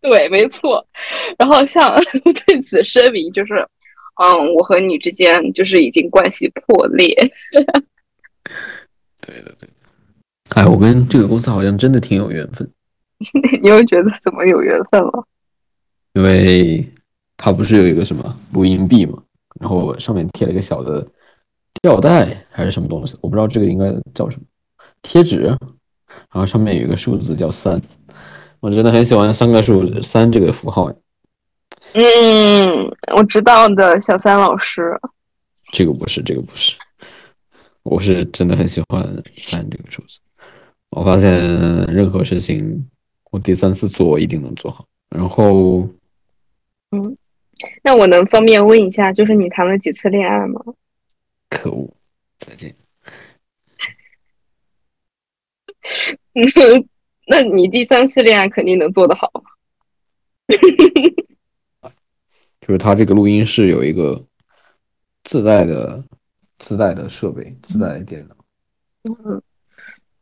对，没错。然后像 对此声明，就是嗯，我和你之间就是已经关系破裂。对的对的。哎，我跟这个公司好像真的挺有缘分，你又觉得怎么有缘分了？因为它不是有一个什么录音笔嘛，然后上面贴了一个小的吊带还是什么东西，我不知道这个应该叫什么贴纸，然后上面有一个数字叫三，我真的很喜欢三个数三这个符号。嗯，我知道的，小三老师。这个不是，这个不是，我是真的很喜欢三这个数字。我发现任何事情，我第三次做我一定能做好。然后嗯那我能方便问一下，就是你谈了几次恋爱吗？可恶，再见。那你第三次恋爱肯定能做得好。就是它这个录音室有一个自带的自带的设备，自带的电脑。嗯，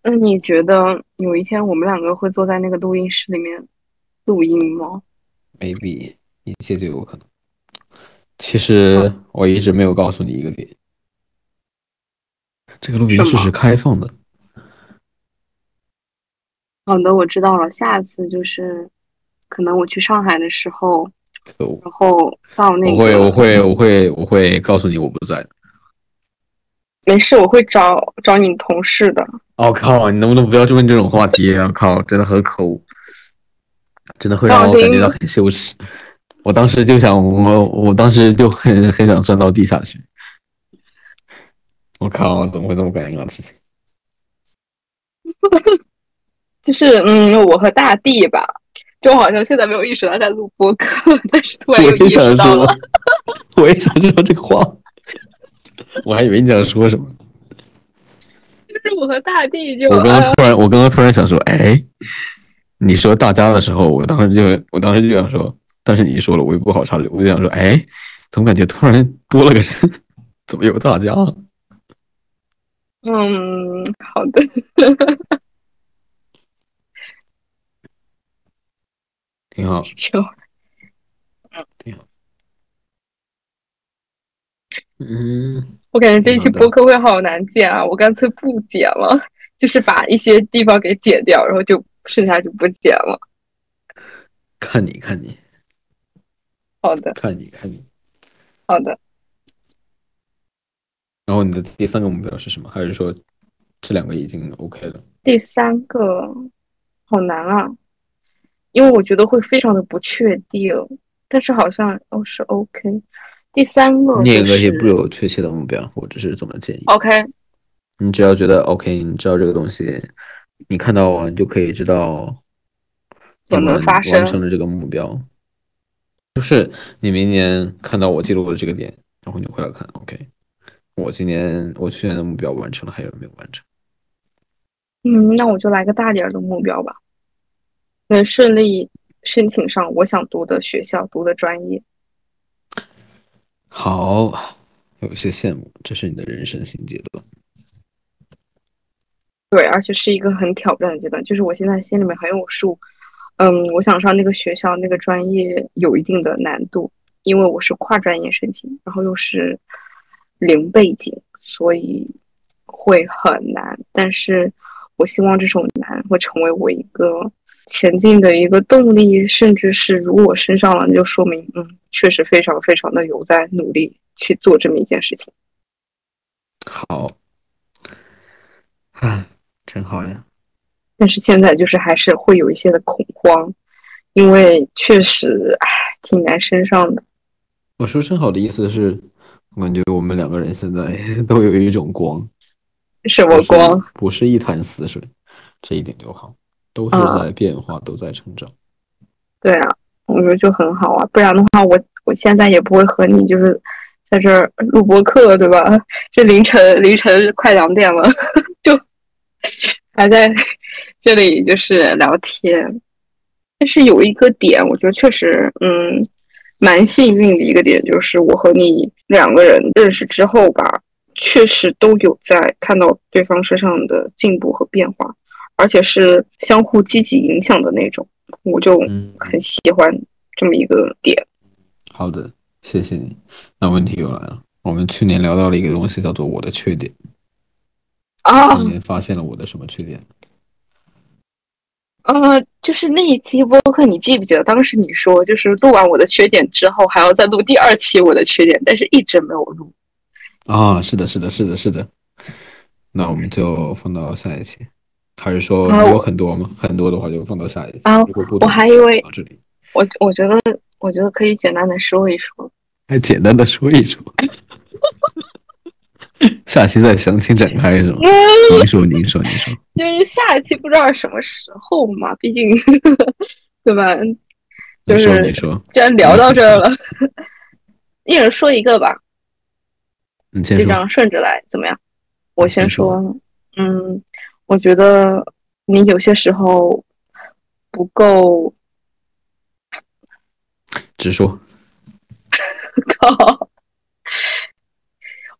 那你觉得有一天我们两个会坐在那个录音室里面录音吗？maybe 一切就有可能。其实我一直没有告诉你一个点，这个录音室是开放的。好的，我知道了。下次就是可能我去上海的时候，然后到那个我会，我会，我会，我会告诉你我不在。没事，我会找找你同事的。我、靠！你能不能不要去问这种话题啊？靠！真的很可恶，真的会让我感觉到很羞耻。我当时就想，我我当时就很很想钻到地下去。我靠！怎么会这么尴尬的事情？就是嗯，我和大地吧，就好像现在没有意识到在录播客，但是突然我又意也想说识到了。，我也想说这个话。我还以为你想说什么。就是我和大地就我刚刚呃突然，我刚刚突然想说，哎，你说大家的时候，我当时就，我当时就想说，但是你一说了，我又不好插嘴，我就想说，哎，怎么感觉突然多了个人？怎么有大家？嗯，好的。挺好，就挺好。嗯，我感觉这一期好的播客会好难剪啊，我干脆不剪了，就是把一些地方给剪掉，然后就剩下就不剪了。看你看你好的，看你看你。好的。然后你的第三个目标是什么？还是说这两个已经 OK 了？第三个好难啊，因为我觉得会非常的不确定，但是好像哦是 OK。第三个你也可以就是不有确切的目标，我只是这么建议。OK，你只要觉得 OK，你知道这个东西，你看到完就可以知道你可能发生完成了这个目标。就是你明年看到我记录的这个点，然后你回来看 OK，我今年我去年的目标完成了还有没有完成？嗯，那我就来个大点儿的目标吧，能顺利申请上我想读的学校、读的专业。好，有一些羡慕，这是你的人生新阶段。对，而且是一个很挑战的阶段，就是我现在心里面很有数。嗯，我想上那个学校、那个专业有一定的难度，因为我是跨专业申请，然后又是零背景，所以会很难。但是我希望这种难会成为我一个前进的一个动力，甚至是如果我升上了，那就说明嗯，确实非常非常的有在努力去做这么一件事情。好，唉，真好呀。但是现在就是还是会有一些的恐慌，因为确实唉挺难升上的。我说真好的意思是，我感觉我们两个人现在 都有一种光，什么光？不是一潭死水，这一点就好，都是啊在变化，都在成长。对啊，我觉得就很好啊，不然的话我我现在也不会和你就是在这儿录播课，对吧？这凌晨凌晨快两点了，就还在这里就是聊天。但是有一个点，我觉得确实，嗯，蛮幸运的一个点，就是我和你两个人认识之后吧，确实都有在看到对方身上的进步和变化，而且是相互积极影响的那种，我就很喜欢这么一个点。好的，谢谢你。那问题又来了，我们去年聊到了一个东西，叫做我的缺点。啊，你发现了我的什么缺点？呃，就是那一期播客，你记不记得当时你说，就是录完我的缺点之后，还要再录第二期我的缺点，但是一直没有录。啊，是的，是的，是的，是的。那我们就放到下一期，还是说有很多吗？很多的话就放到下一期。啊，我还以为这里，我我觉得，我觉得可以简单的说一说，还简单的说一说。下期再详情展开是吗？您说，您说，您说。就是下一期不知道什么时候嘛，毕竟，对吧？就是，你说。既然聊到这儿了，一人说一个吧。你先说。这样顺着来，怎么样？我先说。嗯，我觉得你有些时候不够。直说。靠。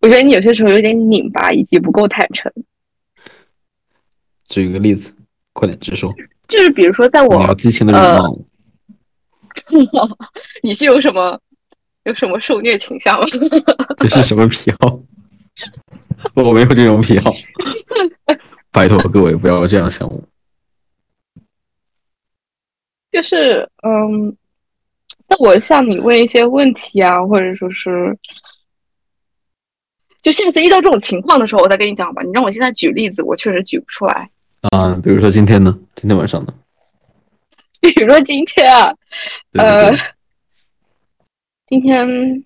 我觉得你有些时候有点拧巴，以及不够坦诚。举个例子，快点直说。就是比如说，在我你要激情的礼貌。你是有什么有什么受虐倾向吗？这是什么癖好？我没有这种癖好。拜托 各位不要这样想我。就是嗯，那我向你问一些问题啊，或者说是。就下次遇到这种情况的时候，我再跟你讲吧。你让我现在举例子，我确实举不出来。啊，比如说今天呢？今天晚上呢？比如说今天啊，呃，今天，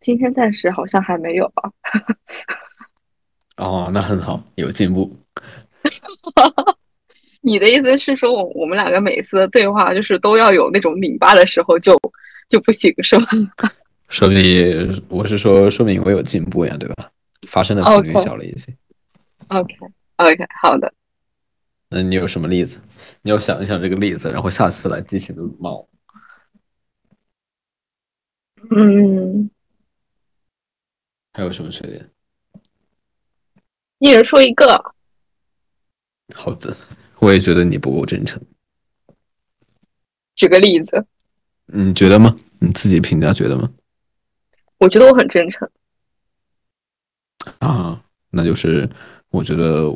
今天暂时好像还没有啊。哦，那很好，有进步。你的意思是说，我我们两个每次的对话就是都要有那种拧巴的时候，就就不行，是吧？说明我是说，说明我有进步呀，对吧？发生的频率小了一些。OK，OK，好的。那你有什么例子？你要想一想这个例子，然后下次来激情的骂嗯。还有什么缺点？一人说一个。好的，我也觉得你不够真诚。举个例子。你觉得吗？你自己评价觉得吗？我觉得我很真诚啊，那就是我觉得，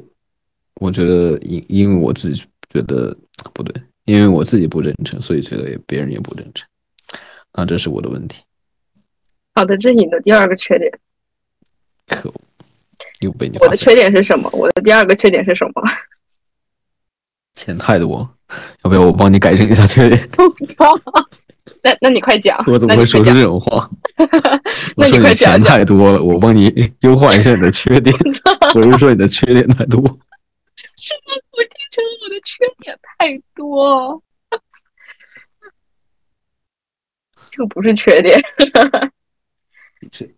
我觉得因因为我自己觉得不对，因为我自己不真诚，所以觉得别人也不真诚，那这是我的问题。好的，这是你的第二个缺点。可恶，又被你。我的缺点是什么？我的第二个缺点是什么？钱太多，要不要我帮你改正一下缺点？那那你快讲，我怎么会说出这种话？我说你钱太多了，我帮你优化一下你的缺点。我是说你的缺点太多。什么？我听成我的缺点太多？这个不是缺点。是。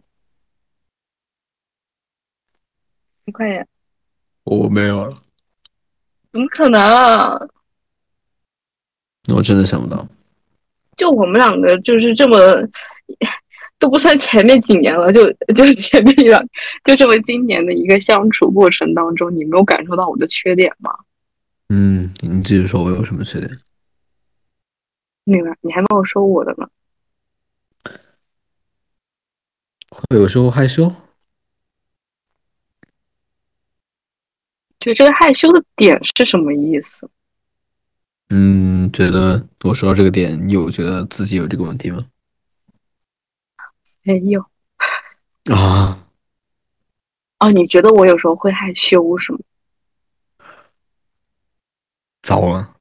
你快点。我没有了。怎么可能？啊我真的想不到。就我们两个就是这么都不算前面几年了，就就前面一两，就这么今年的一个相处过程当中，你没有感受到我的缺点吗？嗯，你继续说，我有什么缺点？那个？你还没有说我的吗？会有时候害羞。就这个害羞的点是什么意思？嗯，觉得我说到这个点，你有觉得自己有这个问题吗？没有啊。哦，你觉得我有时候会害羞是吗？糟了，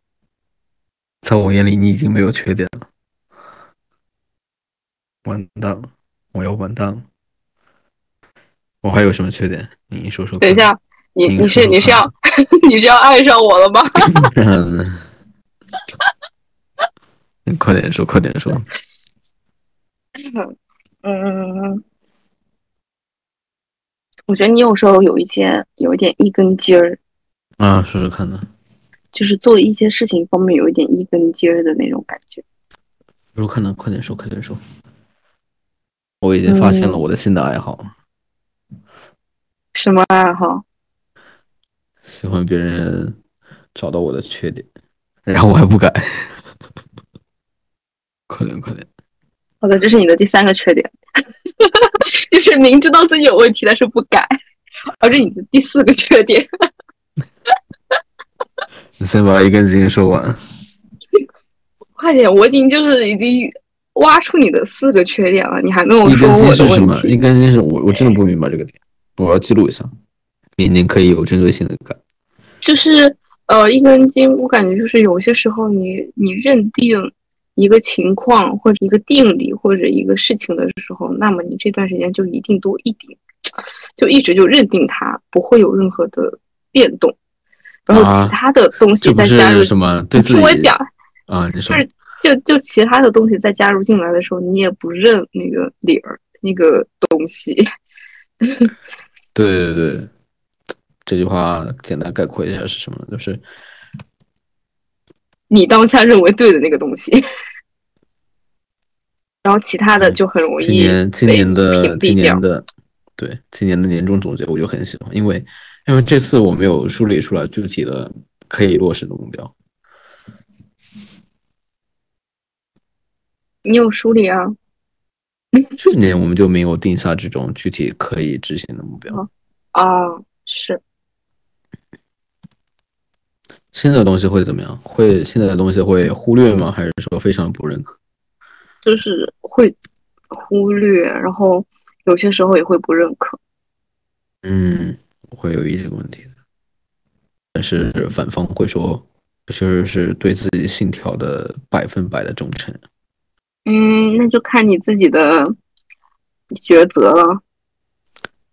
在我眼里你已经没有缺点了。完蛋了，我要完蛋了。我还有什么缺点？你说说。等一下，你你是你是要 你是要爱上我了吗？你 快点说，快点说。嗯，我觉得你有时候有一些有一点一根筋儿，啊，说说看呢。就是做一些事情方面有一点一根筋儿的那种感觉。说看呢，快点说，快点说。我已经发现了我的新的爱好。什么爱好？喜欢别人找到我的缺点，然后我还不改。快点，快点。好的，这是你的第三个缺点，就是明知道自己有问题，但是不改，而是你的第四个缺点。你先把一根筋说完。快点，我已经就是已经挖出你的四个缺点了，你还没有说我的问题。一根筋是我我真的不明白这个点，我要记录一下，明年可以有针对性的改。就是呃，一根筋，我感觉就是有些时候你你认定一个情况或者一个定理或者一个事情的时候，那么你这段时间就一定多一点就一直就认定它不会有任何的变动。然后其他的东西再加入什么？你听我讲啊，你说就就其他的东西再加入进来的时候，你也不认那个理儿那个东西。对 对对，这句话简单概括一下是什么？就是你当下认为对的那个东西，然后其他的就很容易今年今年的今年的对今年的年终总结，我就很喜欢，因为。因为这次我没有梳理出来具体的可以落实的目标。你有梳理啊？去年我们就没有定下这种具体可以执行的目标。啊，是。现在的东西会怎么样？会现在的东西会忽略吗？还是说非常不认可？就是会忽略，然后有些时候也会不认可。嗯。会有一些问题的，但是反方会说，这确实是对自己信条的百分百的忠诚。嗯，那就看你自己的抉择了。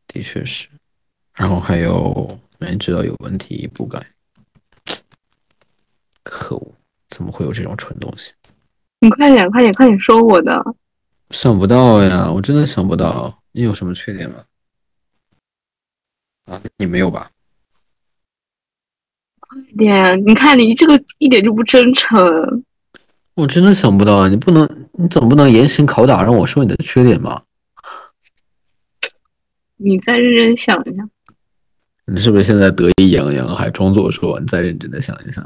的确是，然后还有明知道有问题不改，可恶，怎么会有这种蠢东西？你快点，快点，快点说我的。想不到呀，我真的想不到。你有什么缺点吗？啊，你没有吧？快点！你看你这个一点就不真诚。我真的想不到啊！你不能，你总不能严刑拷打让我说你的缺点吧？你再认真想一下。你是不是现在得意洋洋，还装作说你再认真的想一想？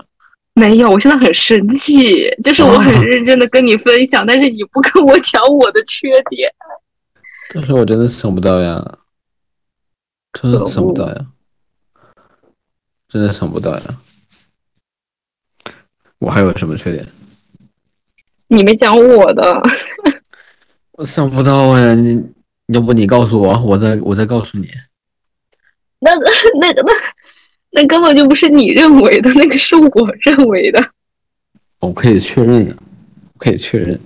没有，我现在很生气，就是我很认真的跟你分享，但是你不跟我讲我的缺点。但是我真的想不到呀。真的想不到呀，真的想不到呀！我还有什么缺点？你没讲我的，我想不到呀！你要不你告诉我，我再我再告诉你。那那个那那根本就不是你认为的，那个是我认为的。我可以确认呀，可以确认。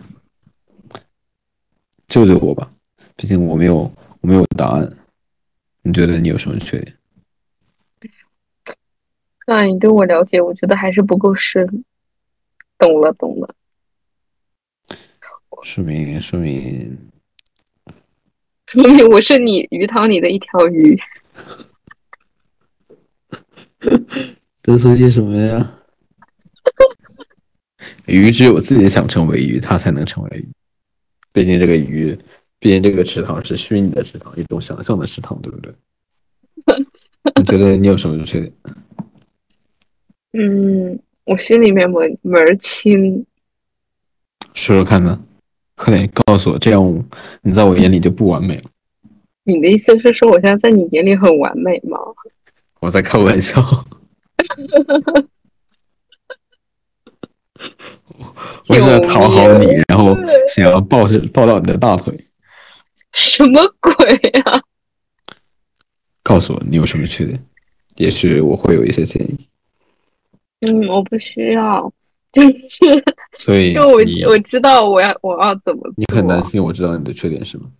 救救我吧，毕竟我没有我没有答案。你觉得你有什么缺点？啊，你对我了解，我觉得还是不够深。懂了，懂了。说明，说明，说明我是你鱼塘里的一条鱼。得说些什么呀？鱼只有自己想成为鱼，它才能成为鱼。毕竟这个鱼。毕竟这个池塘是虚拟的池塘，一种想象的池塘，对不对？你觉得你有什么缺点？嗯，我心里面门门儿清。说说看呢？快点告诉我，这样你在我眼里就不完美了。你的意思是说我现在在你眼里很完美吗？我在开玩笑。我是在讨好你，然后想要抱着抱到你的大腿。什么鬼呀！告诉我你有什么缺点，也许我会有一些建议。嗯，我不需要，就是，所以，我我知道我要我要怎么。你很担心我知道你的缺点是吗？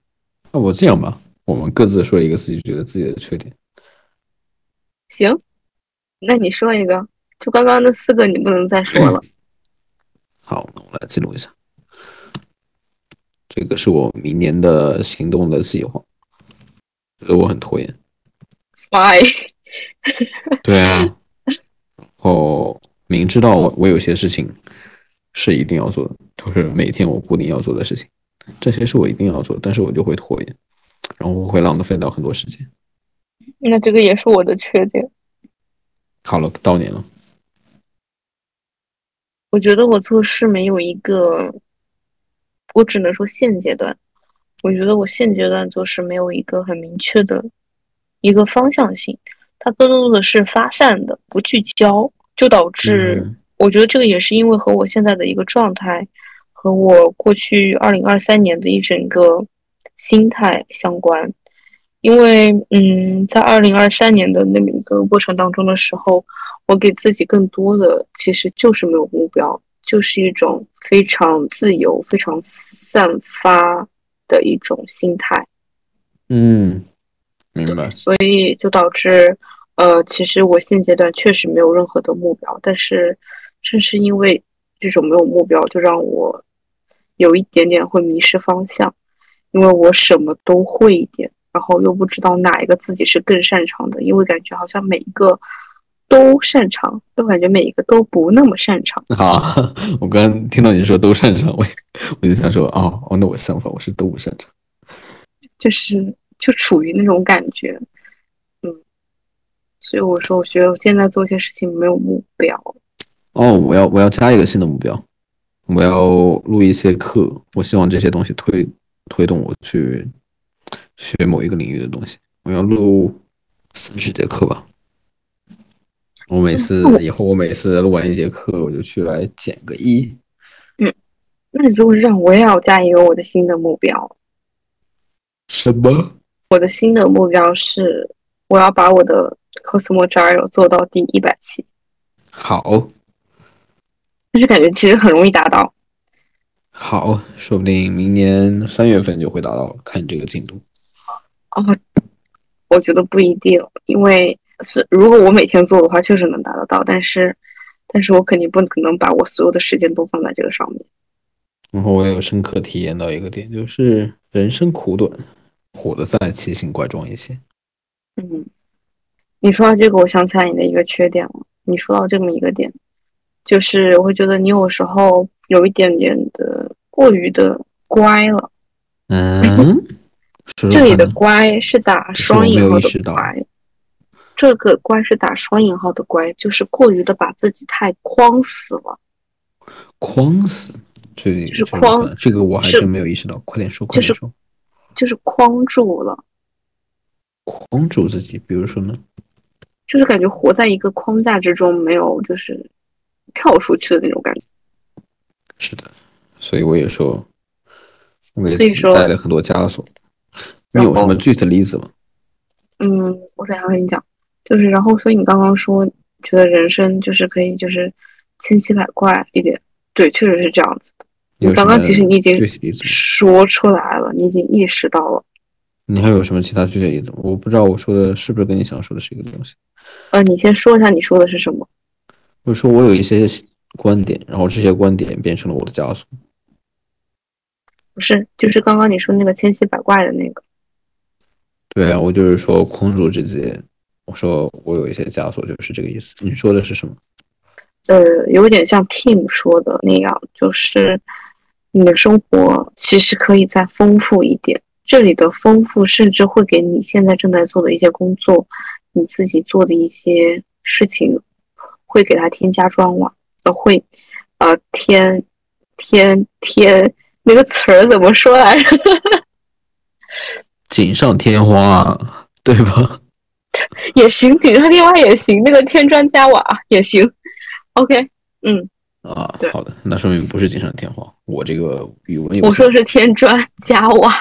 那我这样吧，我们各自说一个自己觉得自己的缺点。行，那你说一个，就刚刚那四个，你不能再说了。好，那我来记录一下。这个是我明年的行动的计划，觉得我很拖延。Why？对啊，然后明知道我我有些事情是一定要做的，就是每天我固定要做的事情，这些是我一定要做，但是我就会拖延，然后我会浪费掉很多时间。那这个也是我的缺点。好了，到你了，我觉得我做事没有一个，我只能说现阶段，我觉得我现阶段做事没有一个很明确的一个方向性，它更多的是发散的，不聚焦，就导致嗯我觉得这个也是因为和我现在的一个状态，和我过去二零二三年的一整个心态相关。因为，嗯，在二零二三年的那么一个过程当中的时候，我给自己更多的其实就是没有目标，就是一种非常自由、非常散发的一种心态。嗯，明白。所以就导致，呃，其实我现阶段确实没有任何的目标，但是正是因为这种没有目标，就让我有一点点会迷失方向，因为我什么都会一点，然后又不知道哪一个自己是更擅长的，因为感觉好像每一个都擅长，都感觉每一个都不那么擅长。啊，我刚刚听到你说都擅长，我我就想说，哦哦，那我相反，我是都不擅长。就是就处于那种感觉，嗯，所以我说，我觉得我现在做一些事情没有目标，哦，我要我要加一个新的目标，我要录一些课，我希望这些东西推推动我去学某一个领域的东西。我要录三十节课吧。我每次以后我每次录完一节课，我就去来减个一。嗯那如果是这样，我也要加一个我的新的目标。什么？我的新的目标是，我要把我的 Cosmo Gyro 做到第一百期，好，但是感觉其实很容易达到。好，说不定明年三月份就会达到了，看这个进度。哦，我觉得不一定，因为是如果我每天做的话，确实能达得到，但是，但是我肯定不可能把我所有的时间都放在这个上面。然后我也有深刻体验到一个点，就是人生苦短，活得再奇形怪状一些。嗯，你说到这个，我想起来你的一个缺点了。你说到这么一个点，就是我会觉得你有时候有一点点的过于的乖了。嗯，这里的乖是打双引号的乖，这个乖是打双引号的乖，就是过于的把自己太框死了。框死，这里就是框这个我还是真没有意识到，快点说，快点说，就是框住了，框住自己。比如说呢，就是感觉活在一个框架之中，没有就是跳出去的那种感觉。是的，所以我也说，我给自己带了很多枷锁。你有什么具体的例子吗？嗯，我等一下跟你讲，就是然后，所以你刚刚说觉得人生就是可以就是千奇百怪一点，对，确实是这样子的。刚刚其实你已经？说出来了，你已经意识到了。你还有什么其他具体例子吗？我不知道我说的是不是跟你想说的是一个东西。呃，你先说一下你说的是什么？就是说我有一些观点，然后这些观点变成了我的枷锁。不是，就是刚刚你说那个千奇百怪的那个。对啊，我就是说空住自己。我说我有一些枷锁，就是这个意思。你说的是什么？呃，有点像 Tim 说的那样，就是你的生活其实可以再丰富一点。这里的丰富，甚至会给你现在正在做的一些工作，你自己做的一些事情，会给它添加砖瓦，呃，会呃添添添那个词儿怎么说来着？锦上添花，对吧？也行，锦上添花也行，那个添砖加瓦也行。OK，嗯，啊，好的，那说明不是锦上添花。我这个语文有我说的是添砖加瓦。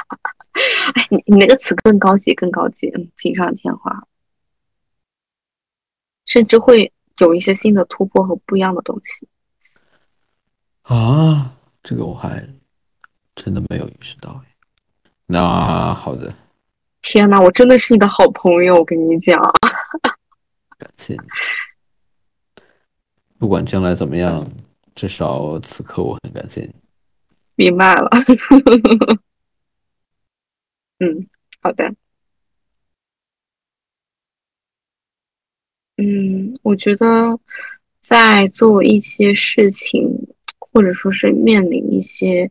哎，你你那个词更高级，更高级，嗯，锦上添花，甚至会有一些新的突破和不一样的东西。啊，这个我还真的没有意识到哎。那好的，天呐，我真的是你的好朋友，我跟你讲，感谢你。不管将来怎么样，至少此刻我很感谢你。明白了。嗯，好的。嗯，我觉得在做一些事情，或者说是面临一些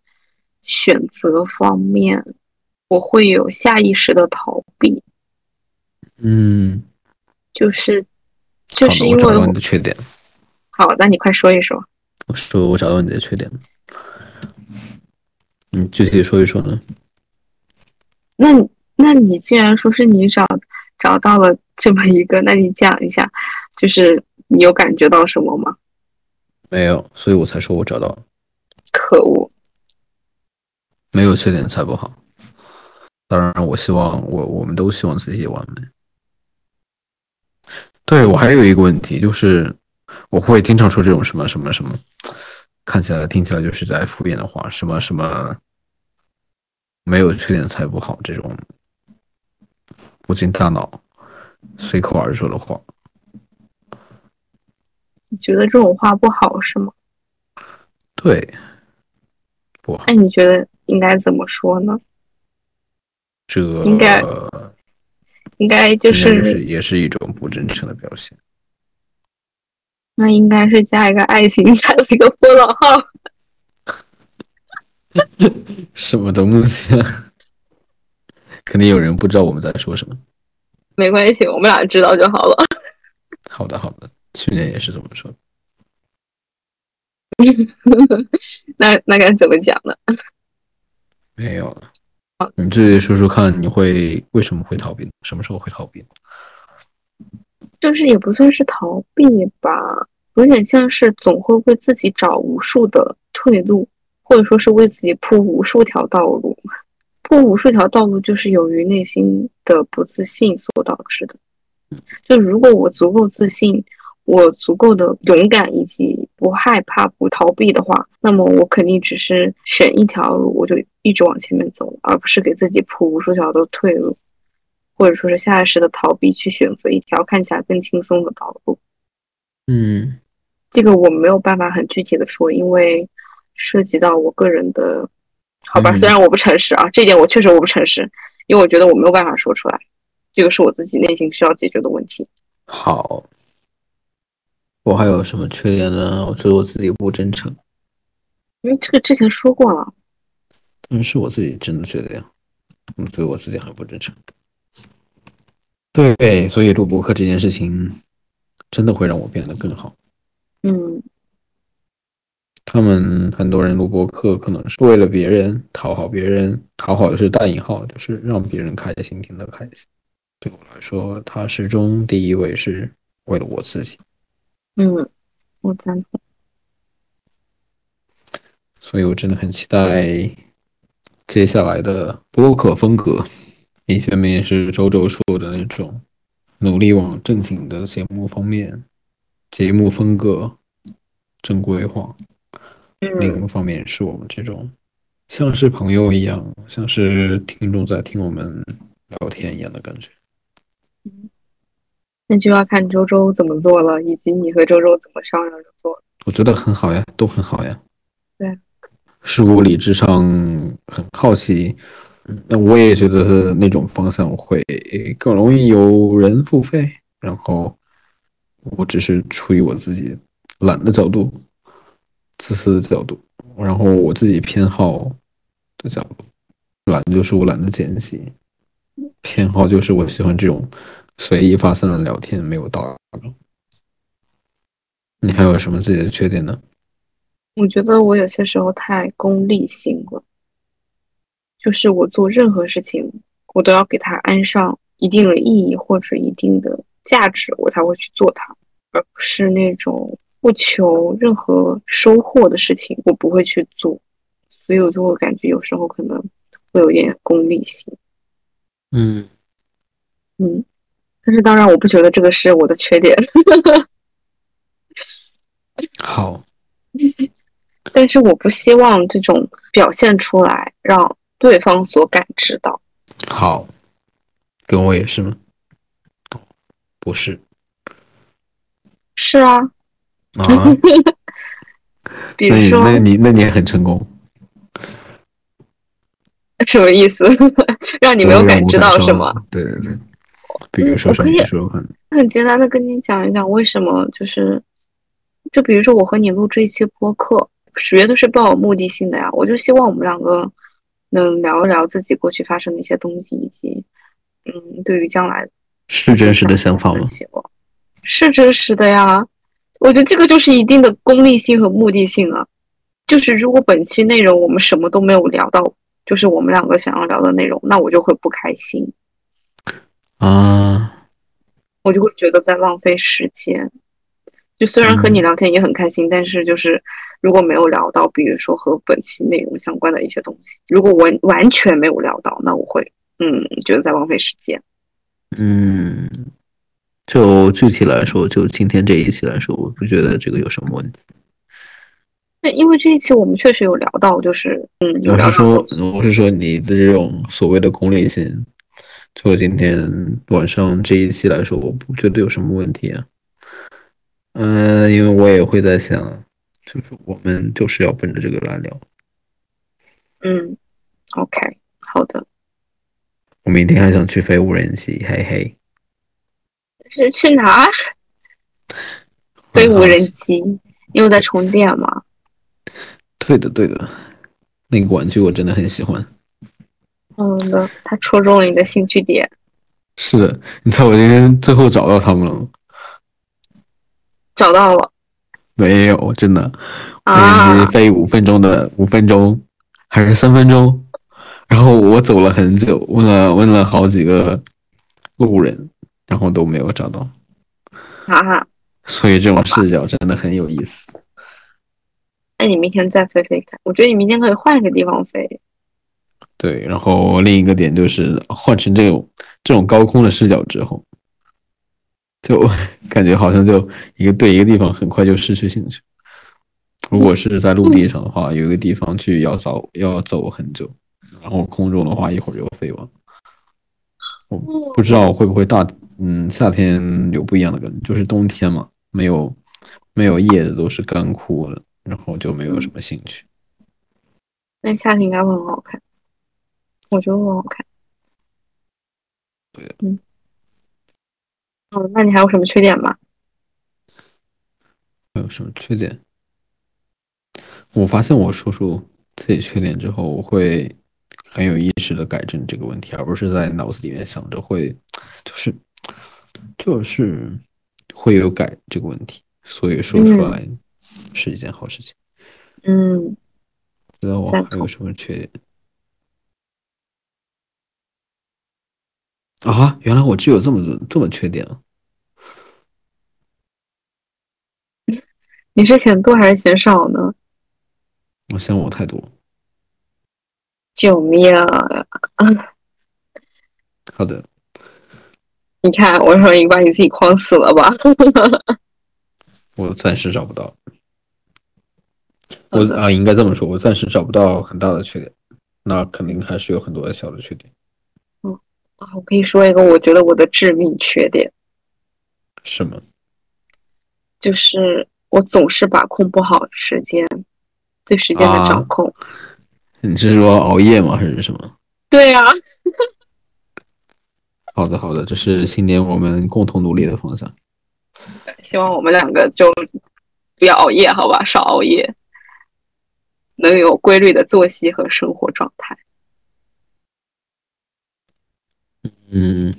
选择方面，我会有下意识的逃避。嗯，就是就是因好的，我找到为你的缺点。好，那你快说一说。我说我找到你的缺点了。你具体说一说呢？那那你既然说是你找找到了这么一个，那你讲一下，就是你有感觉到什么吗？没有，所以我才说我找到了。可恶，没有缺点才不好。当然，我希望我我们都希望自己完美。对我还有一个问题，就是我会经常说这种什么什么什么，看起来听起来就是在敷衍的话，什么什么没有缺点才不好这种不经大脑、随口而说的话。你觉得这种话不好是吗？对，不好。那你觉得应该怎么说呢？这应该应该就应该就是是也是一种不真诚的表现。那应该是加一个爱心，加一个波浪号。什么东西啊？肯定有人不知道我们在说什么。没关系，我们俩知道就好了。好的，好的，去年也是这么说的。那那该怎么讲呢？没有了。你自己说说看，你会为什么会逃避？什么时候会逃避？就是也不算是逃避吧，有点像是总会为自己找无数的退路，或者说是为自己铺无数条道路。铺无数条道路，就是由于内心的不自信所导致的。就如果我足够自信，我足够的勇敢以及不害怕、不逃避的话，那么我肯定只是选一条路，我就一直往前面走，而不是给自己铺无数条的退路，或者说是下意识的逃避，去选择一条看起来更轻松的道路。嗯这个我没有办法很具体的说，因为涉及到我个人的，好吧，嗯虽然我不诚实啊，这一点我确实我不诚实，因为我觉得我没有办法说出来，这个是我自己内心需要解决的问题。好。我还有什么缺点呢？我觉得我自己不真诚，因为这个之前说过了，但是我自己真的觉得呀，我觉得我自己很不真诚。对，所以录播课这件事情真的会让我变得更好。嗯他们很多人录播课可能是为了别人讨好别人，讨好的是带引号，就是让别人开心，听得开心。对我来说，他始终第一位是为了我自己，嗯，我赞同。所以我真的很期待接下来的播客风格。一方面是周周说的那种努力往正经的节目方面，节目风格正规化；另嗯一方面是我们这种像是朋友一样，像是听众在听我们聊天一样的感觉。那就要看周周怎么做了，以及你和周周怎么商量着做。我觉得很好呀，都很好呀。对，是我理智上很好奇，嗯那我也觉得那种方向会更容易有人付费，然后我只是出于我自己懒的角度、自私的角度，然后我自己偏好的角度，懒就是我懒得剪辑，偏好就是我喜欢这种随意发散的聊天，没有打扰。你还有什么自己的缺点呢？我觉得我有些时候太功利性了，就是我做任何事情，我都要给它安上一定的意义或者一定的价值，我才会去做它，而不是那种不求任何收获的事情，我不会去做。所以我就会感觉有时候可能会有点功利性，嗯，嗯。但是当然，我不觉得这个是我的缺点，好，但是我不希望这种表现出来，让对方所感知到。好，跟我也是吗？不是是啊，啊，比如说，那你那你也很成功，什么意思？让你没有感知到什么？对对对，比如说什么？很简单的跟你讲一讲为什么，就是，就比如说我和你录这一期播客，绝对是抱有目的性的呀。我就希望我们两个能聊一聊自己过去发生的一些东西，以及，嗯，对于将来是真实的想法吗？是真实的呀。我觉得这个就是一定的功利性和目的性啊。就是如果本期内容我们什么都没有聊到，就是我们两个想要聊的内容，那我就会不开心啊，我就会觉得在浪费时间。就虽然和你聊天也很开心，但是就是如果没有聊到，比如说和本期内容相关的一些东西，如果完完全没有聊到，那我会嗯觉得在浪费时间。嗯，就具体来说，就今天这一期来说，我不觉得这个有什么问题。那因为这一期我们确实有聊到，就是嗯，我是说，我是说你的这种所谓的功利性，就今天晚上这一期来说，我不觉得有什么问题啊。嗯，因为我也会在想，就是我们就是要奔着这个来聊。嗯，OK，好的。我明天还想去飞无人机，嘿嘿。是去哪？飞无人机，因为在充电吗？对的，对的，那个玩具我真的很喜欢。嗯的，他戳中了你的兴趣点。是的，你猜我今天最后找到他们了吗？找到了。没有，真的。啊。飞五分钟的，五分钟还是三分钟？然后我走了很久，问了问了好几个路人，然后都没有找到。哈哈。所以这种视角真的很有意思。那你明天再飞飞看，我觉得你明天可以换一个地方飞。对，然后另一个点就是换成这种这种高空的视角之后，就 感觉好像就一个对一个地方很快就失去兴趣。如果是在陆地上的话，有一个地方去要走要走很久，然后空中的话一会儿就飞完。我不知道会不会大嗯夏天有不一样的感觉，就是冬天嘛，没有没有叶子都是干枯的。然后就没有什么兴趣。那夏天应该会很好看，我觉得很好看。对，嗯，哦，那你还有什么缺点吗？还有什么缺点。我发现我说出自己缺点之后，我会很有意识的改正这个问题，而不是在脑子里面想着会，就是就是会有改这个问题，所以说出来。是一件好事情。嗯，那我还有什么缺点？啊，原来我只有这么多这么缺点啊！你是嫌多还是嫌少呢？我嫌我太多。救命啊！好的。你看，我说你把你自己框死了吧？我暂时找不到。我啊，应该这么说，我暂时找不到很大的缺点，那肯定还是有很多的小的缺点。我可以说一个我觉得我的致命缺点。什么？就是我总是把控不好时间，对时间的掌控。你是说熬夜吗？还是什么？对呀。好的，好的，这是新年我们共同努力的方向。希望我们两个就不要熬夜，好吧？少熬夜。能有规律的作息和生活状态。嗯，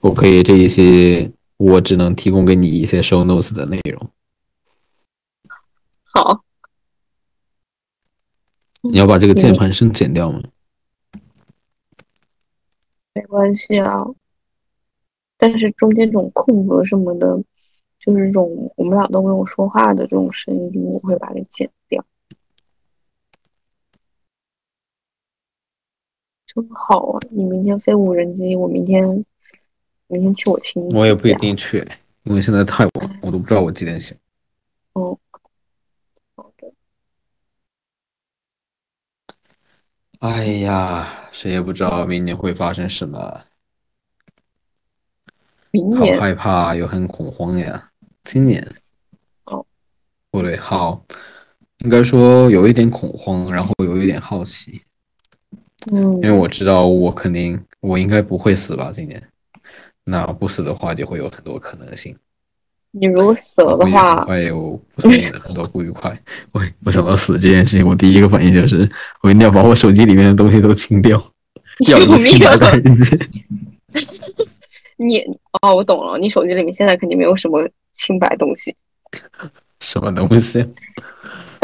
我可以这一些，我只能提供给你一些 show notes 的内容。好，你要把这个键盘声剪掉吗？没关系啊，但是中间这种空格什么的。就是这种我们俩都没有说话的这种声音，我会把它剪掉。真好啊！你明天飞无人机，我明天明天去我亲戚。我也不一定去，因为现在太晚，我都不知道我几点醒。哦，好的。哎呀，谁也不知道明年会发生什么。明年。好害怕又很恐慌呀。今年，哦，不对，好，应该说有一点恐慌，然后有一点好奇。嗯因为我知道我肯定我应该不会死吧，今年。那不死的话，就会有很多可能性。你如果死了的话，会有很多不愉快。我我想到死这件事情，我第一个反应就是我一定要把我手机里面的东西都清掉，要救命。你哦，我懂了，你手机里面现在肯定没有什么清白东西。什么东西？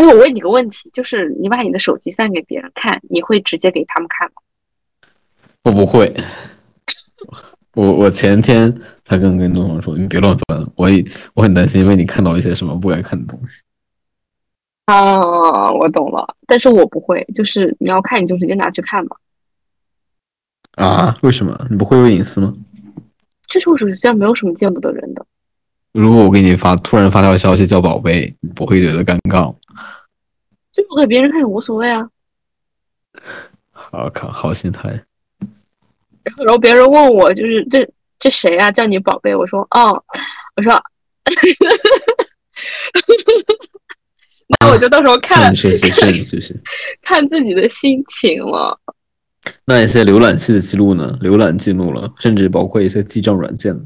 哎，我问你个问题，就是你把你的手机散给别人看，你会直接给他们看吗？我不会。我我前天才跟跟东东说，你别乱翻，我也我很担心被你看到一些什么不该看的东西。啊，我懂了，但是我不会，就是你要看你就直接拿去看吧。啊？为什么？你不会有隐私吗？这是我手机上没有什么见不得人的。如果我给你发突然发条消息叫宝贝，你不会觉得尴尬吗？就是我给别人看也无所谓啊。好靠，好心态。然后然后别人问我就是这这谁啊？叫你宝贝？我说哦，我说，那我就到时候看。看自己的心情了。那一些浏览器的记录呢？浏览记录了，甚至包括一些记账软件呢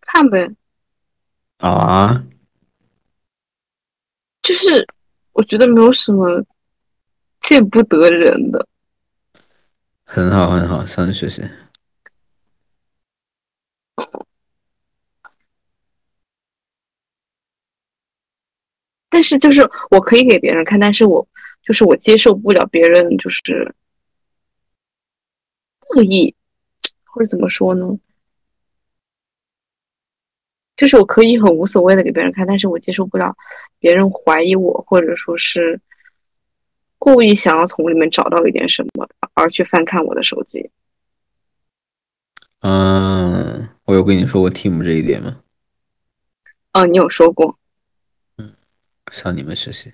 看呗，啊？就是我觉得没有什么见不得人的。很好，很好，向你学习。但是就是我可以给别人看，但是我就是我接受不了别人就是恶意，或者怎么说呢？就是我可以很无所谓的给别人看，但是我接受不了别人怀疑我，或者说是故意想要从里面找到一点什么而去翻看我的手机。嗯，我有跟你说过 team 这一点吗？哦，你有说过，嗯向你们学习。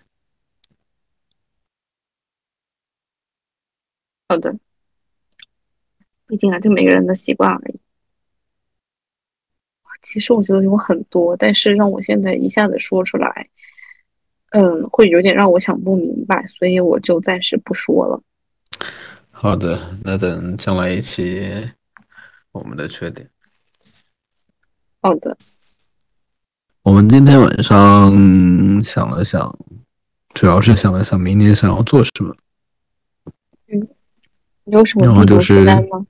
好的，毕竟啊，就每个人的习惯而已。其实我觉得有很多，但是让我现在一下子说出来，嗯，会有点让我想不明白，所以我就暂时不说了。好的，那等将来一起我们的缺点。好的，我们今天晚上想了想，主要是想了想明年想要做什么。嗯有什么然后就是书单吗？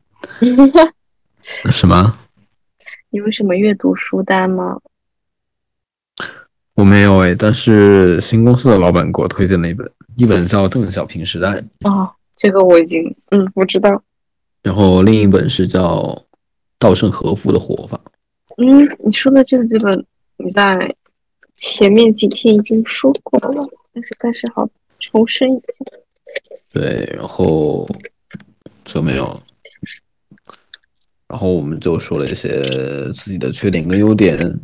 什么？你有什么阅读书单吗？我没有哎，但是新公司的老板给我推荐了一本，一本叫《邓小平时代》，哦，这个我已经，嗯，我知道。然后另一本是叫《稻盛和夫的活法》。嗯，你说的这个基本你在前面几天已经说过了，但是但是好重申一下。对，然后就没有了。然后我们就说了一些自己的缺点跟优点，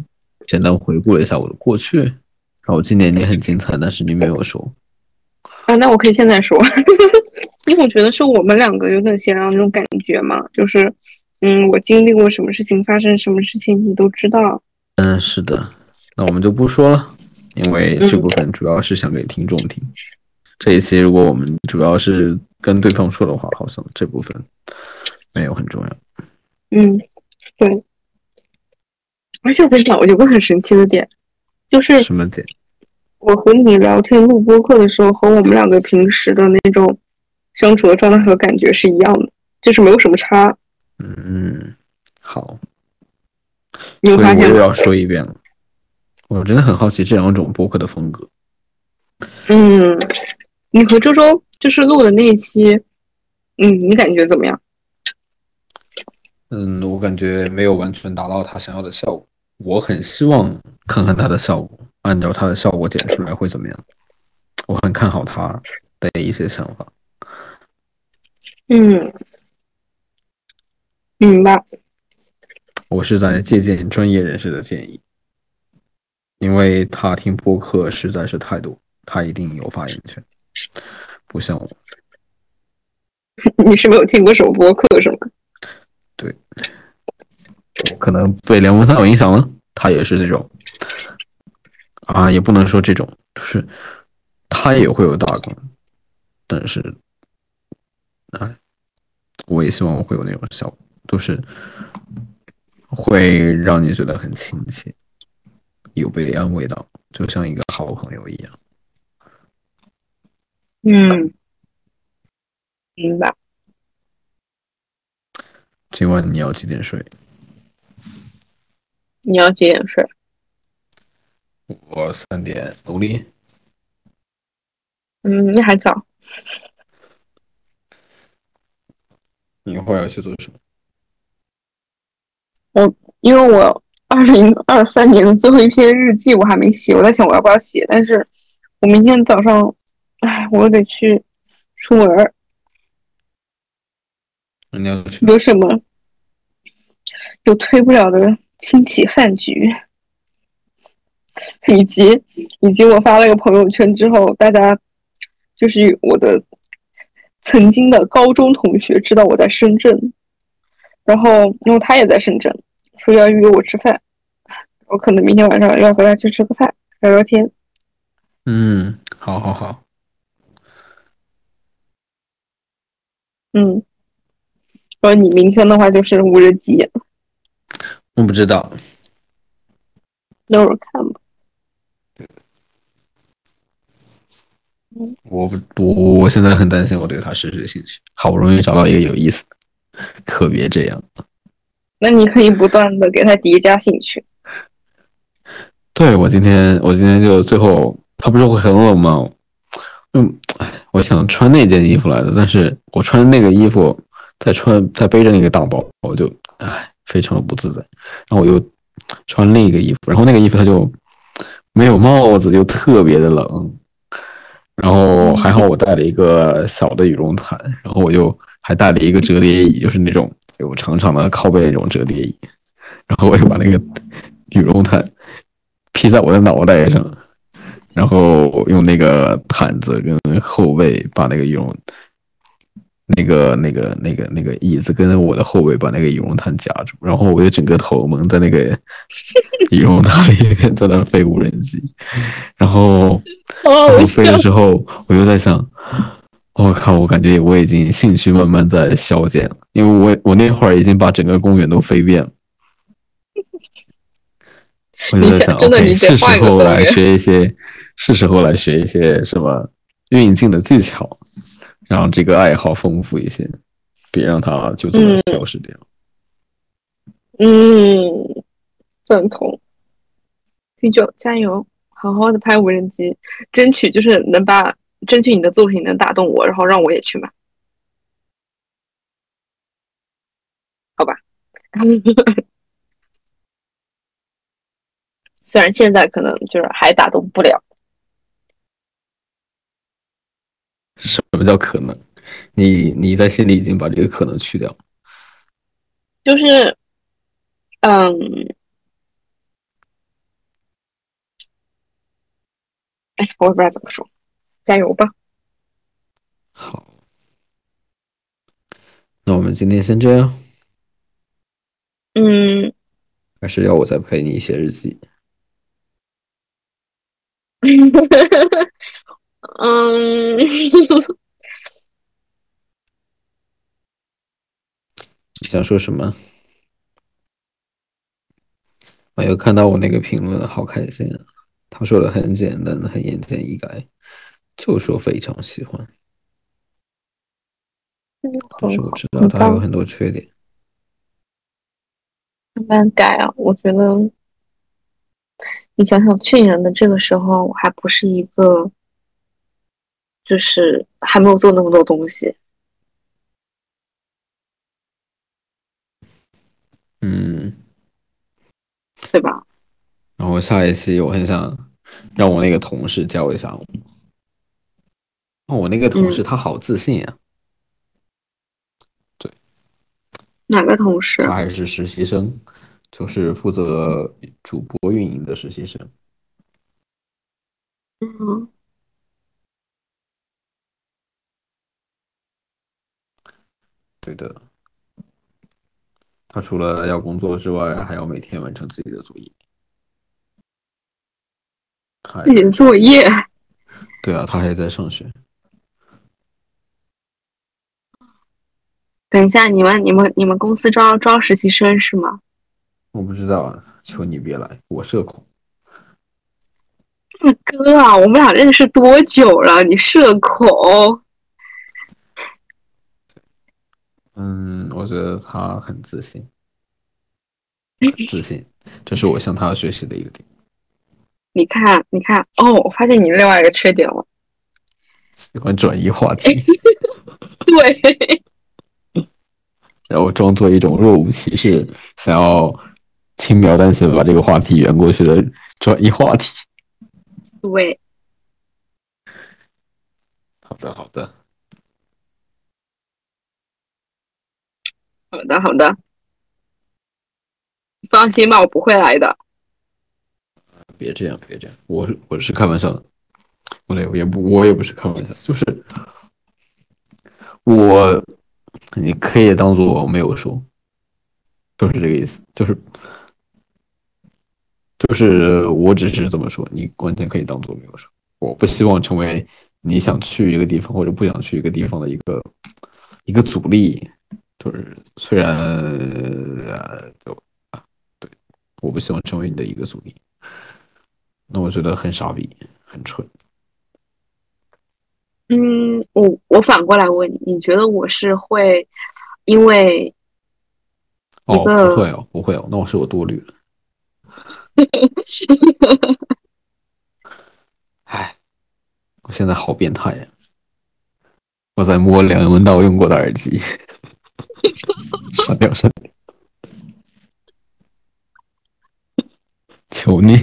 简单回顾了一下我的过去。然后今年你很精彩，但是你没有说。啊，那我可以现在说，因为我觉得是我们两个有点闲聊那种感觉嘛，就是，嗯，我经历过什么事情，发生什么事情，你都知道。嗯，是的，那我们就不说了，因为这部分主要是想给听众听。这一期如果我们主要是跟对方说的话，好像这部分没有很重要。嗯，对。而且我跟你讲，我有个很神奇的点，就是什么点？我和你聊天录播课的时候，和我们两个平时的那种相处的状态和感觉是一样的，就是没有什么差。嗯，好。你有所以发现？我又要说一遍了。我真的很好奇这两种播客的风格。嗯，你和周周就是录的那一期，嗯，你感觉怎么样？嗯，我感觉没有完全达到他想要的效果。我很希望看看他的效果，按照他的效果剪出来会怎么样。我很看好他的一些想法。嗯，明白。我是在借鉴专业人士的建议，因为他听播客实在是太多，他一定有发言权，不像我。你是没有听过什么播客是吗？对可能被梁文道影响了，他也是这种啊，也不能说这种，就是他也会有大纲，但是啊，我也希望我会有那种效果，都是会让你觉得很亲切，有被安慰到，就像一个好朋友一样。嗯，明白。今晚你要几点睡？你要几点睡？我三点努力。嗯，那还早。你一会儿要去做什么？我因为我二零二三年的最后一篇日记我还没写，我在想我要不要写，但是我明天早上，哎，我得去出门。你要去？有什么？有推不了的亲戚饭局，以及以及我发了个朋友圈之后，大家就是我的。曾经的高中同学知道我在深圳，然后因为他也在深圳，说要约我吃饭，我可能明天晚上要和他去吃个饭，聊聊天。嗯，好好好。嗯，说你明天的话就是无人机。我不知道。那会儿看吧。我不我我现在很担心，我对他失去兴趣。好不容易找到一个有意思的，可别这样。那你可以不断的给他叠加兴趣。对我今天，我今天就最后，他不是会很冷吗？嗯，我想穿那件衣服来的，但是我穿那个衣服，再穿再背着那个大包，我就唉，非常的不自在。然后我又穿另一个衣服，然后那个衣服它就没有帽子，就特别的冷。然后还好我带了一个小的羽绒毯，然后我就还带了一个折叠椅，就是那种有长长的靠背那种折叠椅。然后我就把那个羽绒毯披在我的脑袋上，然后用那个毯子跟后背把那个羽绒。那个、那个、那个、那个椅子跟我的后背把那个羽绒毯夹住，然后我就整个头蒙在那个羽绒毯里面，在那飞无人机。然后，然后飞的时候，我就在想，我靠，我感觉我已经兴趣慢慢在消减了，因为我我那会儿已经把整个公园都飞遍了。我就在想，OK，是时候来学一些，是时候来学一些什么运镜的技巧。让这个爱好丰富一些，别让它就这么消失掉。嗯，赞同。啤酒，加油，好好的拍无人机，争取就是能把，争取你的作品能打动我，然后让我也去买。好吧。虽然现在可能就是还打动不了。什么叫可能？你你在心里已经把这个可能去掉，就是，嗯，哎，我也不知道怎么说，加油吧。好，那我们今天先这样。嗯，还是要我再陪你写日记。嗯，你想说什么？我又看到我那个评论，好开心啊！他说的很简单，很言简意赅，就说非常喜欢。但是我知道他有很多缺点，慢慢改啊！我觉得，你想想去年的这个时候，我还不是一个。就是还没有做那么多东西，嗯，对吧？然后下一期我很想让我那个同事教一下我。哦，我那个同事他好自信呀。对。哪个同事？他还是实习生，就是负责主播运营的实习生。嗯。对的，他除了要工作之外，还要每天完成自己的作业。自己的作业？对啊，他还在上学。等一下，你们你们你们公司招招实习生是吗？我不知道啊，求你别来，我社恐。大哥啊，我们俩认识多久了？你社恐？嗯，我觉得他很自信，自信，这是我向他学习的一个点。你看，你看，哦，我发现你另外一个缺点了，喜欢转移话题，对，然后装作一种若无其事，想要轻描淡写地把这个话题圆过去的转移话题。对，好的，好的，好的，好的，放心吧，我不会来的。别这样，别这样，我是我是开玩笑的，不对，也不我也不是开玩笑，就是我，你可以当做我没有说，就是这个意思，就是就是我只是这么说，你完全可以当做没有说。我不希望成为你想去一个地方或者不想去一个地方的一个一个阻力，就是虽然呃，就啊，对，我不希望成为你的一个阻力。那我觉得很傻逼，很蠢。嗯，我我反过来问你，你觉得我是会因为哦，不会哦，不会哦，那我是我多虑了。哎，我现在好变态呀！我在摸梁文道用过的耳机，删掉删掉，求你。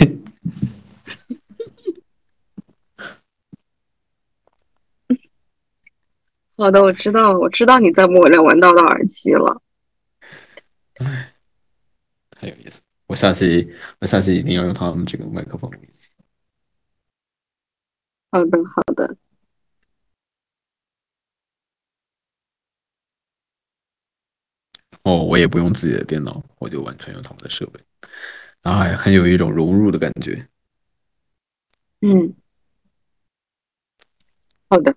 好的，我知道了，我知道你在摸梁文道的耳机了。很有意思。我下次我下次一定要用他们这个麦克风。好的，好的，哦，我也不用自己的电脑，我就完全用他们的设备，哎，很有一种融入的感觉。嗯，好的，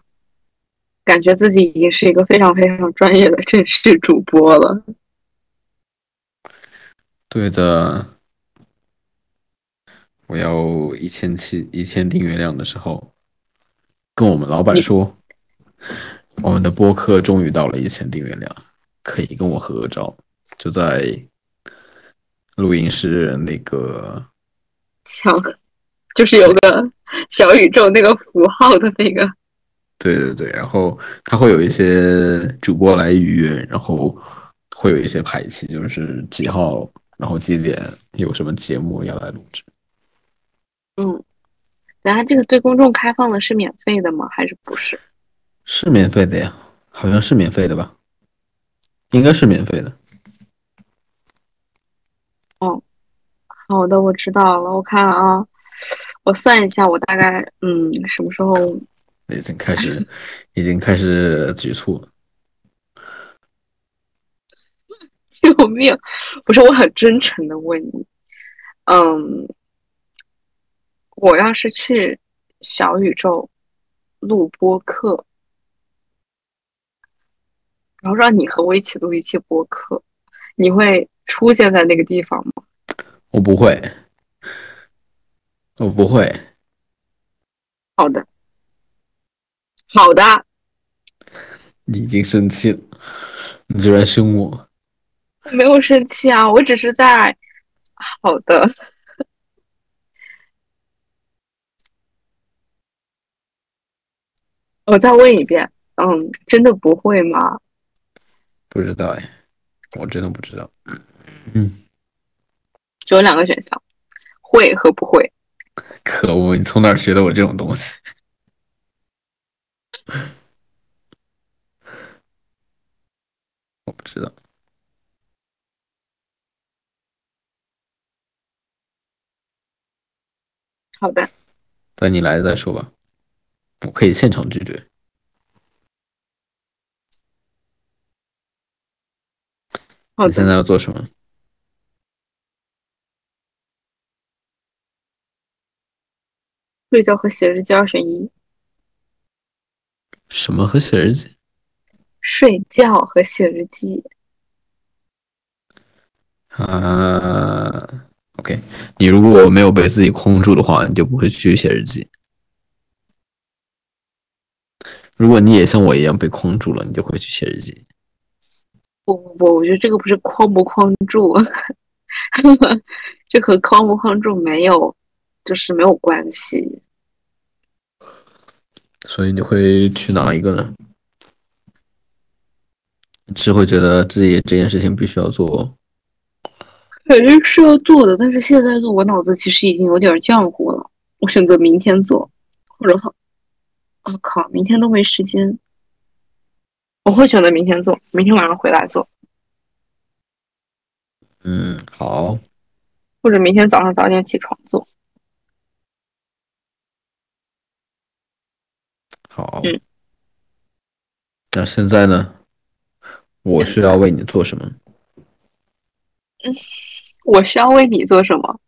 感觉自己已经是一个非常非常专业的正式主播了。对的，我要一千七一千订阅量的时候，跟我们老板说，我们的播客终于到了一千订阅量，可以跟我合个照，就在录音室那个墙 就是有个小宇宙那个符号的那个，对对对，然后他会有一些主播来预约，然后会有一些排期，就是几号，然后几点有什么节目要来录制。嗯，然后这个对公众开放的是免费的吗？还是不是？是免费的呀，好像是免费的吧？应该是免费的。哦好的，我知道了。我看啊，我算一下，我大概嗯什么时候？已经开始，已经开始局促了。救命！不是，我很真诚的问你，嗯，我要是去小宇宙录播客，然后让你和我一起录一期播客，你会出现在那个地方吗？我不会，我不会。好的，好的，你已经生气了，你居然凶我。我没有生气啊，我只是在，好的，我再问一遍，嗯，真的不会吗？不知道哎，我真的不知道。嗯，只有两个选项，会和不会。可恶！你从哪儿学的我这种东西？我不知道。好的，等你来再说吧，我可以现场拒绝。好你现，在要做什么？睡觉和写日记二选一。什么和写日记？睡觉和写日记。啊，OK，你如果没有被自己控住的话，你就不会去写日记。如果你也像我一样被框住了，你就会去写日记。不不不，我觉得这个不是框不框住，这和框不框住没有，就是没有关系。所以你会去哪一个呢？只会觉得自己这件事情必须要做。肯定是要做的，但是现在做，我脑子其实已经有点浆糊了。我选择明天做，或者好，我靠，明天都没时间。我会选择明天做，明天晚上回来做。嗯，好。或者明天早上早点起床做。好。嗯。那现在呢？我需要为你做什么？嗯。我需要为你做什么？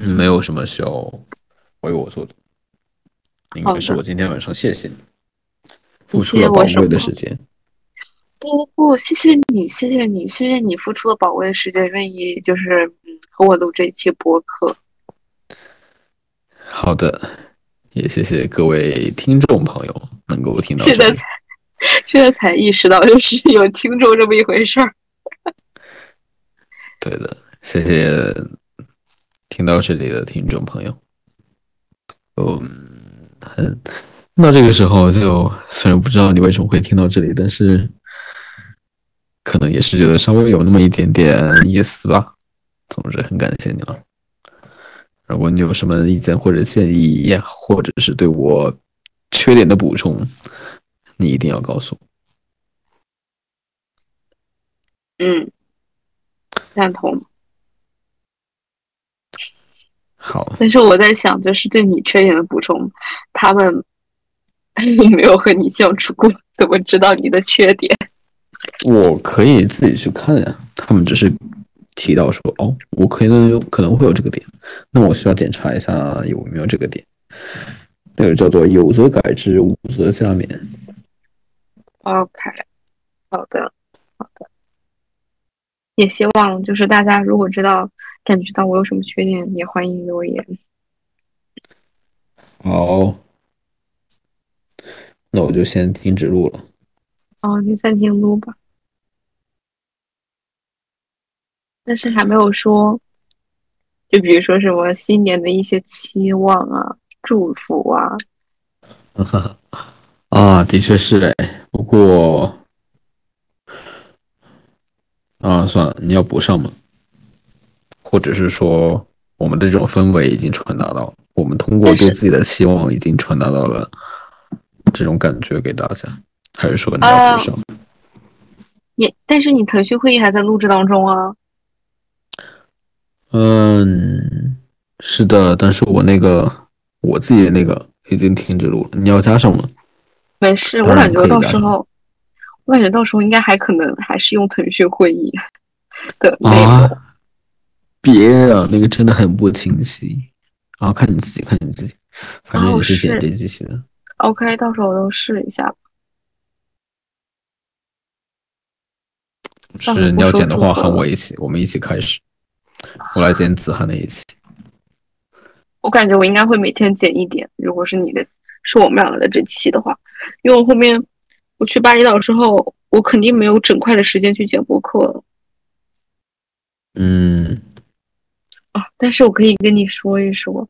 嗯，没有什么需要为我做的。应该是我今天晚上谢谢你，付出了宝贵的时间。不不不，谢谢你，谢谢你，谢谢你付出了宝贵的时间，愿意就是嗯和我录这一期播客。好的，也谢谢各位听众朋友能够听到。现在才现在才意识到，就是有听众这么一回事儿。对的，谢谢听到这里的听众朋友。嗯，很，那这个时候就虽然不知道你为什么会听到这里，但是可能也是觉得稍微有那么一点点意思吧。总之，很感谢你了。如果你有什么意见或者建议，或者是对我缺点的补充，你一定要告诉我。嗯。赞同，好。但是我在想，就是对你缺点的补充，他们 没有和你相处过，怎么知道你的缺点？我可以自己去看呀。他们只是提到说，哦，我可能有可能会有这个点，那我需要检查一下有没有这个点。那个叫做有则改之，无则加勉。OK，好的，好的。也希望就是大家如果知道感觉到我有什么缺点，也欢迎留言。好，那我就先停止录了。哦，你暂停录吧。但是还没有说，就比如说什么新年的一些期望啊、祝福啊。啊，的确是哎，不过。啊，算了，你要补上吗？或者是说，我们的这种氛围已经传达到，我们通过对自己的期望已经传达到了这种感觉给大家，还是说你要补上？也，但是你腾讯会议还在录制当中啊。嗯，是的，但是我那个我自己的那个已经停止录了，你要加上吗？没事，我感觉到时候。我感觉到时候应该还可能还是用腾讯会议的内容。别啊，那个真的很不清晰。啊，看你自己，看你自己，反正你是剪这机器的。OK，到时候我都试一下。是你要剪的话，喊我一起，我们一起开始。我来剪子涵那一期。我感觉我应该会每天剪一点。如果是你的，是我们两个的这期的话，因为我后面。我去巴厘岛之后，我肯定没有整块的时间去剪播客了。嗯，啊，但是我可以跟你说一说，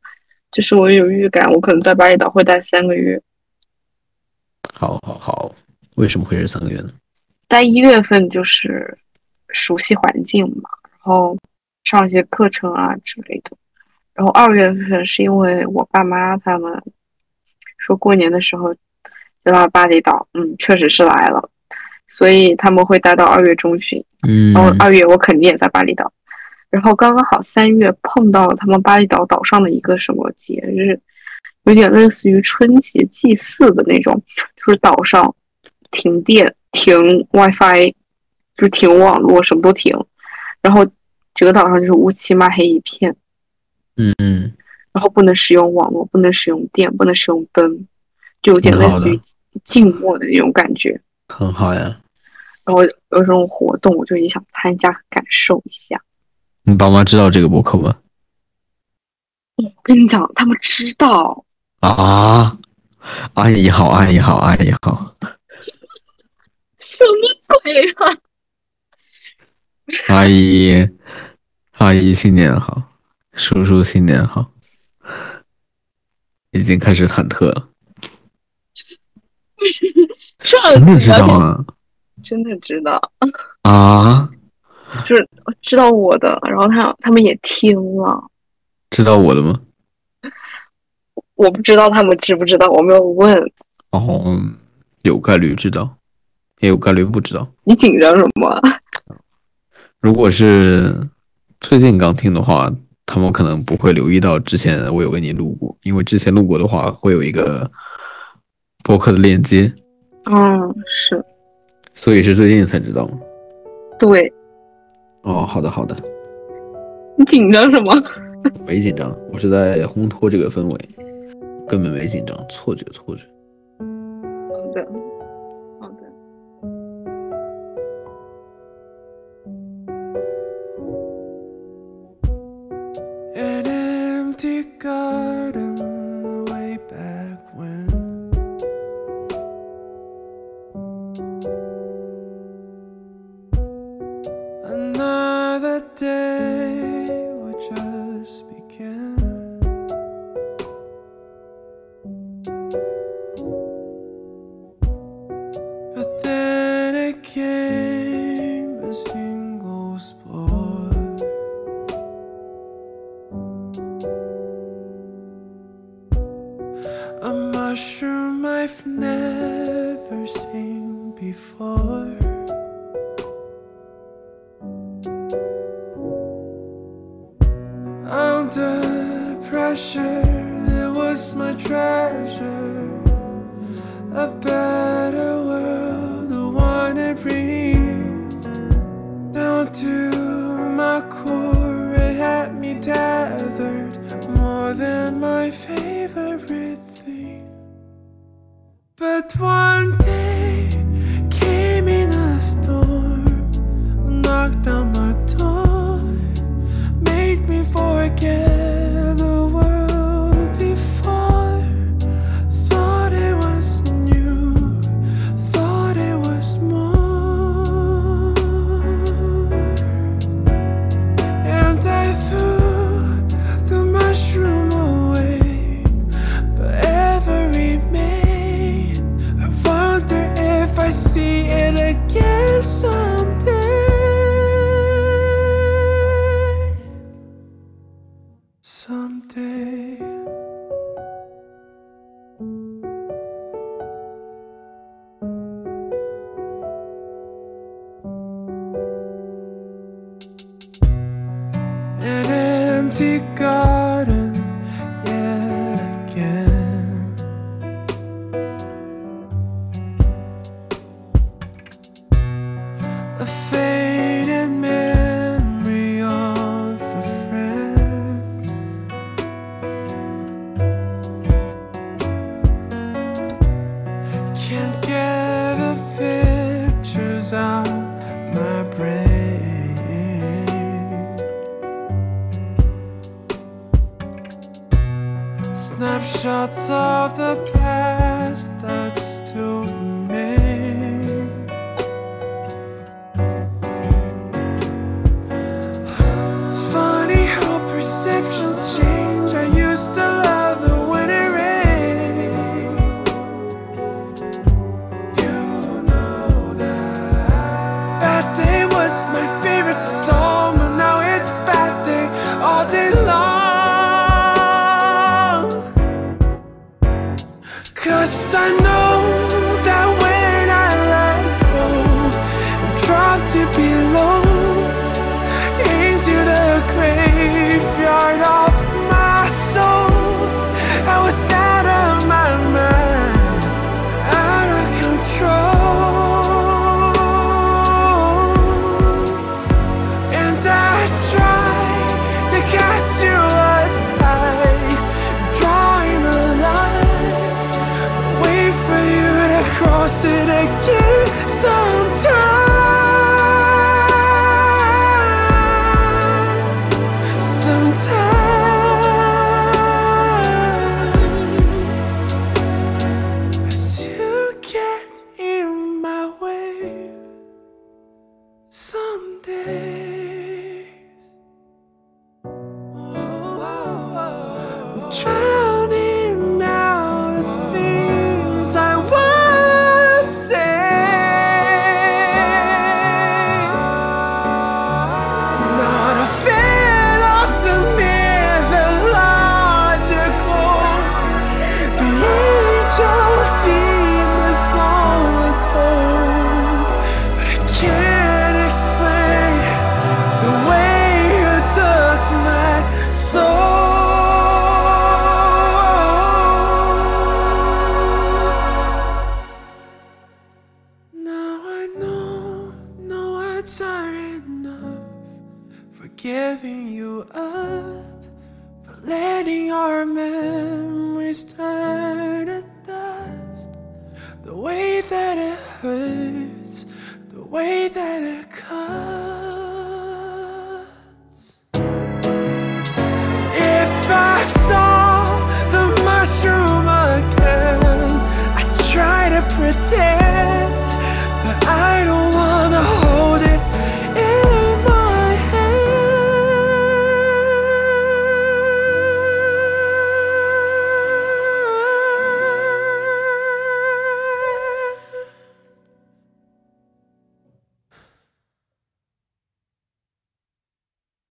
就是我有预感，我可能在巴厘岛会待三个月。好，好，好，为什么会是三个月呢？待一月份就是熟悉环境嘛，然后上一些课程啊之类的。然后二月份是因为我爸妈他们说过年的时候。到巴厘岛，嗯，确实是来了，所以他们会待到二月中旬，嗯，然后二月我肯定也在巴厘岛，然后刚刚好三月碰到了他们巴厘岛岛上的一个什么节日，有点类似于春节祭祀的那种，就是岛上停电、停 WiFi，就是停网络，什么都停，然后整个岛上就是乌漆嘛黑一片，嗯嗯，然后不能使用网络，不能使用电，不能使用灯。就有点类似于静默的那种感觉。很好呀。然后有这种活动，我就也想参加，感受一下。你爸妈知道这个博客吗？我跟你讲，他们知道啊。阿姨好，阿姨好，阿姨好。什么鬼啊！阿姨，阿姨新年好，叔叔新年好。已经开始忐忑了。真的知道吗？真的知道啊？就是知道我的，然后他他们也听了。知道我的吗？我不知道他们知不知道，我没有问。哦，有概率知道，也有概率不知道。你紧张什么？如果是最近刚听的话，他们可能不会留意到之前我有给你录过，因为之前录过的话会有一个博客的链接。嗯，是。所以是最近才知道吗？对。哦，好的好的。你紧张什么？没紧张，我是在烘托这个氛围，根本没紧张，错觉错觉。